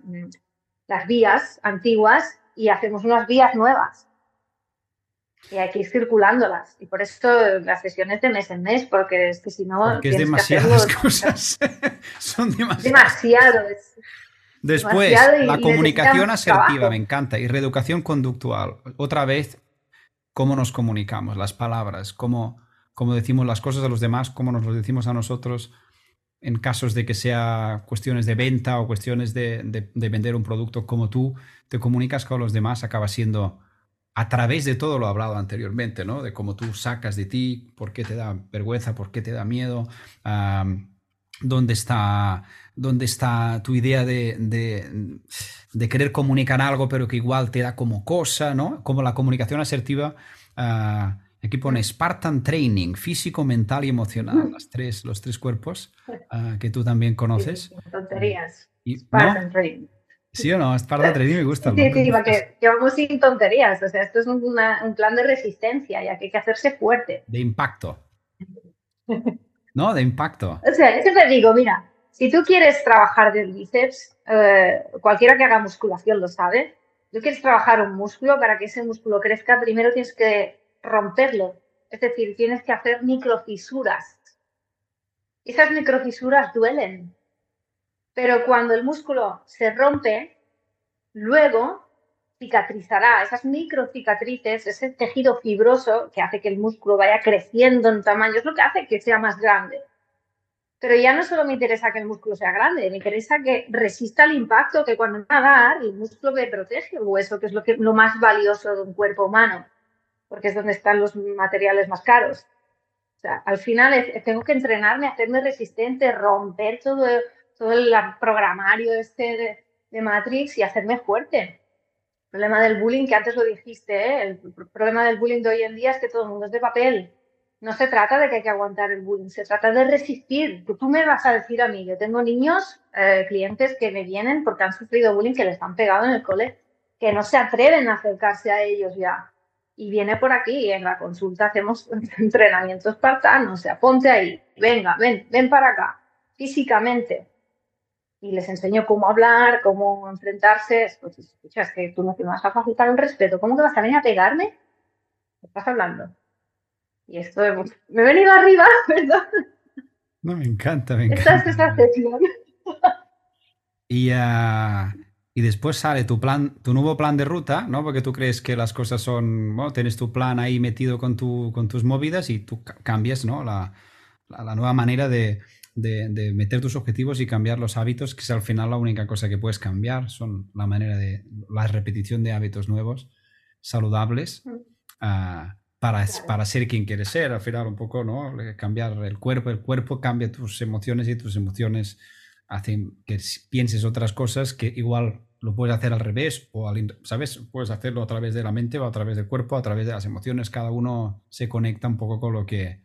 las vías antiguas y hacemos unas vías nuevas. Y hay que ir circulándolas. Y por eso las sesiones de mes en mes, porque es que si no. Porque es demasiadas cosas. Son demasiadas. Demasiado. Después, la comunicación asertiva, me encanta. Y reeducación conductual. Otra vez, cómo nos comunicamos, las palabras, cómo, cómo decimos las cosas a los demás, cómo nos lo decimos a nosotros en casos de que sea cuestiones de venta o cuestiones de, de, vender un producto, como tú te comunicas con los demás, acaba siendo a través de todo lo hablado anteriormente, ¿no? De cómo tú sacas de ti, por qué te da vergüenza, por qué te da miedo, dónde, está, dónde está tu idea de, de, querer comunicar algo, pero que igual te da como cosa, ¿no? Como la comunicación asertiva. Uh, aquí pone Spartan Training, físico, mental y emocional, las tres, los tres cuerpos ah, que tú también conoces. tonterías. Spartan Training. ¿Sí o no? Esparta Training me gusta. Sí, sí, porque vamos sin tonterías. O sea, esto es un plan de resistencia, ya que hay que hacerse fuerte. De impacto. ¿No? De impacto. O sea, yo siempre digo, mira, si tú quieres trabajar del bíceps, eh, cualquiera que haga musculación lo sabe, tú quieres trabajar un músculo, para que ese músculo crezca, primero tienes que romperlo. Es decir, tienes que hacer microfisuras. Esas microfisuras duelen, pero cuando el músculo se rompe, luego cicatrizará esas microcicatrices, ese tejido fibroso que hace que el músculo vaya creciendo en tamaño, es lo que hace que sea más grande. Pero ya no solo me interesa que el músculo sea grande, me interesa que resista el impacto, que cuando dar, el músculo me protege el hueso, que es lo, que, lo más valioso de un cuerpo humano, porque es donde están los materiales más caros. O sea, al final tengo que entrenarme, hacerme resistente, romper todo todo el programario este de, Matrix y hacerme fuerte. El problema del bullying, que antes lo dijiste, ¿eh? el problema del bullying de hoy en día es que todo el mundo es de papel. No se trata de que hay que aguantar el bullying, se trata de resistir. Tú me vas a decir a mí, yo tengo niños, eh, clientes que me vienen porque han sufrido bullying, que les han pegado en el cole, que no se atreven a acercarse a ellos ya. Y viene por aquí, en la consulta hacemos entrenamientos espartano, o sea, ponte ahí, venga, ven, ven para acá, físicamente, y les enseño cómo hablar, cómo enfrentarse. Pues, escucha, es que tú no te vas a facilitar un respeto. ¿Cómo que vas a venir a pegarme? ¿Qué estás hablando? Y esto, me he venido arriba, perdón. No, me encanta, me encanta. Esta es esta sesión. Y, uh, y después sale tu plan, tu nuevo plan de ruta, ¿no? Porque tú crees que las cosas son, bueno, tienes tu plan ahí metido con, tu, con tus movidas y tú cambias, ¿no? La, la nueva manera de, de, meter tus objetivos y cambiar los hábitos, que es al final la única cosa que puedes cambiar, son la manera de la repetición de hábitos nuevos, saludables, uh, para, para ser quien quieres ser, al final un poco, ¿no? Cambiar el cuerpo, el cuerpo cambia tus emociones y tus emociones hacen que pienses otras cosas que igual lo puedes hacer al revés o al, ¿sabes? Puedes hacerlo a través de la mente o a través del cuerpo, a través de las emociones, cada uno se conecta un poco con lo que,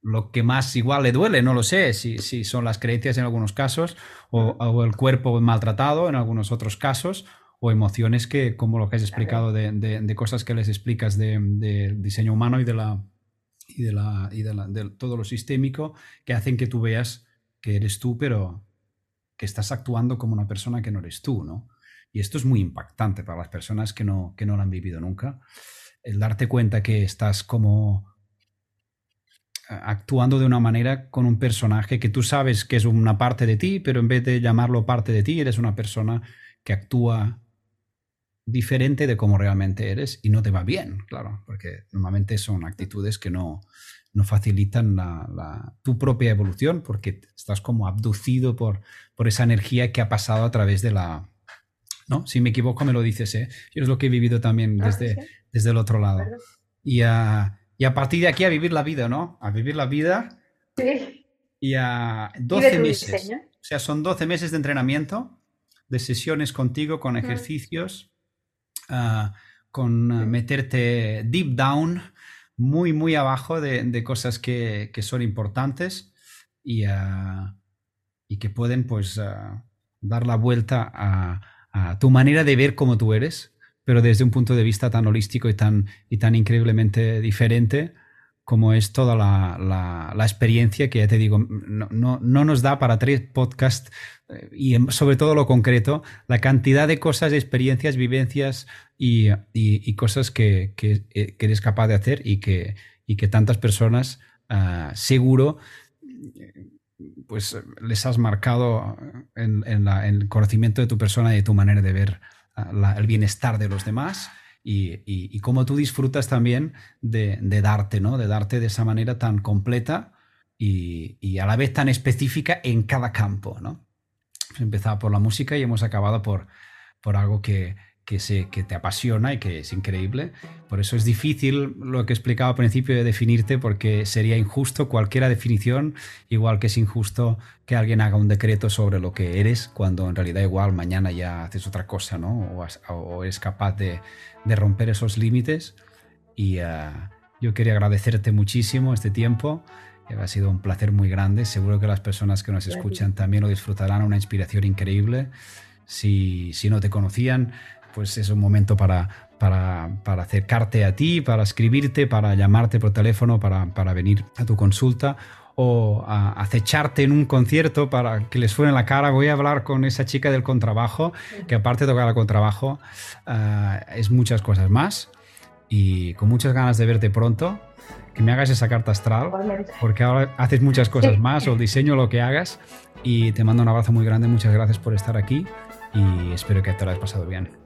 lo que más igual le duele, no lo sé, si, si son las creencias en algunos casos, o, el cuerpo maltratado en algunos otros casos, o emociones que, como lo que has explicado, de, de, cosas que les explicas de, diseño humano y de la y de la y de, todo lo sistémico que hacen que tú veas que eres tú, pero que estás actuando como una persona que no eres tú, ¿no? Y esto es muy impactante para las personas que no, que no lo han vivido nunca. El darte cuenta que estás como actuando de una manera con un personaje que tú sabes que es una parte de ti, pero en vez de llamarlo parte de ti, eres una persona que actúa diferente de cómo realmente eres y no te va bien, claro, porque normalmente son actitudes que no, no facilitan la, tu propia evolución porque estás como abducido por, por esa energía que ha pasado a través de la... ¿no? Si me equivoco me lo dices, ¿eh? Yo es lo que he vivido también ah, desde, desde el otro lado. Y a y a partir de aquí a vivir la vida, ¿no? A vivir la vida. Sí. Y a 12 meses. O sea, son 12 meses de entrenamiento, de sesiones contigo, con ejercicios, ah, con ah, meterte deep down, muy, muy abajo de, cosas que, son importantes y, ah, y, que pueden, pues, dar la vuelta a, a tu manera de ver cómo tú eres pero desde un punto de vista tan holístico y tan, y tan increíblemente diferente como es toda la, experiencia que ya te digo, no, no, nos da para tres podcasts eh, y sobre todo lo concreto, la cantidad de cosas, experiencias, vivencias y, cosas que, que, eres capaz de hacer y que, y que tantas personas ah, seguro pues les has marcado en, el conocimiento de tu persona y de tu manera de ver ah, el bienestar de los demás y, cómo tú disfrutas también de, darte, ¿no? De darte de esa manera tan completa y, a la vez tan específica en cada campo, ¿no? Empezado por la música y hemos acabado por, por algo que, que, se, que te apasiona y que es increíble. Por eso es difícil lo que explicaba al principio de definirte, porque sería injusto cualquier definición, igual que es injusto que alguien haga un decreto sobre lo que eres, cuando en realidad igual mañana ya haces otra cosa, ¿no? O, eres capaz de, de, romper esos límites. Y uh, yo quería agradecerte muchísimo este tiempo. Ha sido un placer muy grande. Seguro que las personas que nos escuchan también lo disfrutarán, una inspiración increíble. Si, si no te conocían, pues es un momento para, para, acercarte a ti, para escribirte, para llamarte por teléfono, para, venir a tu consulta o a acecharte en un concierto para que les suene la cara. Voy a hablar con esa chica del contrabajo, que aparte de tocar el contrabajo, eh, es muchas cosas más. Y con muchas ganas de verte pronto, que me hagas esa carta astral, porque ahora haces muchas cosas más, o el diseño, lo que hagas. Y te mando un abrazo muy grande, muchas gracias por estar aquí y espero que te lo hayas pasado bien.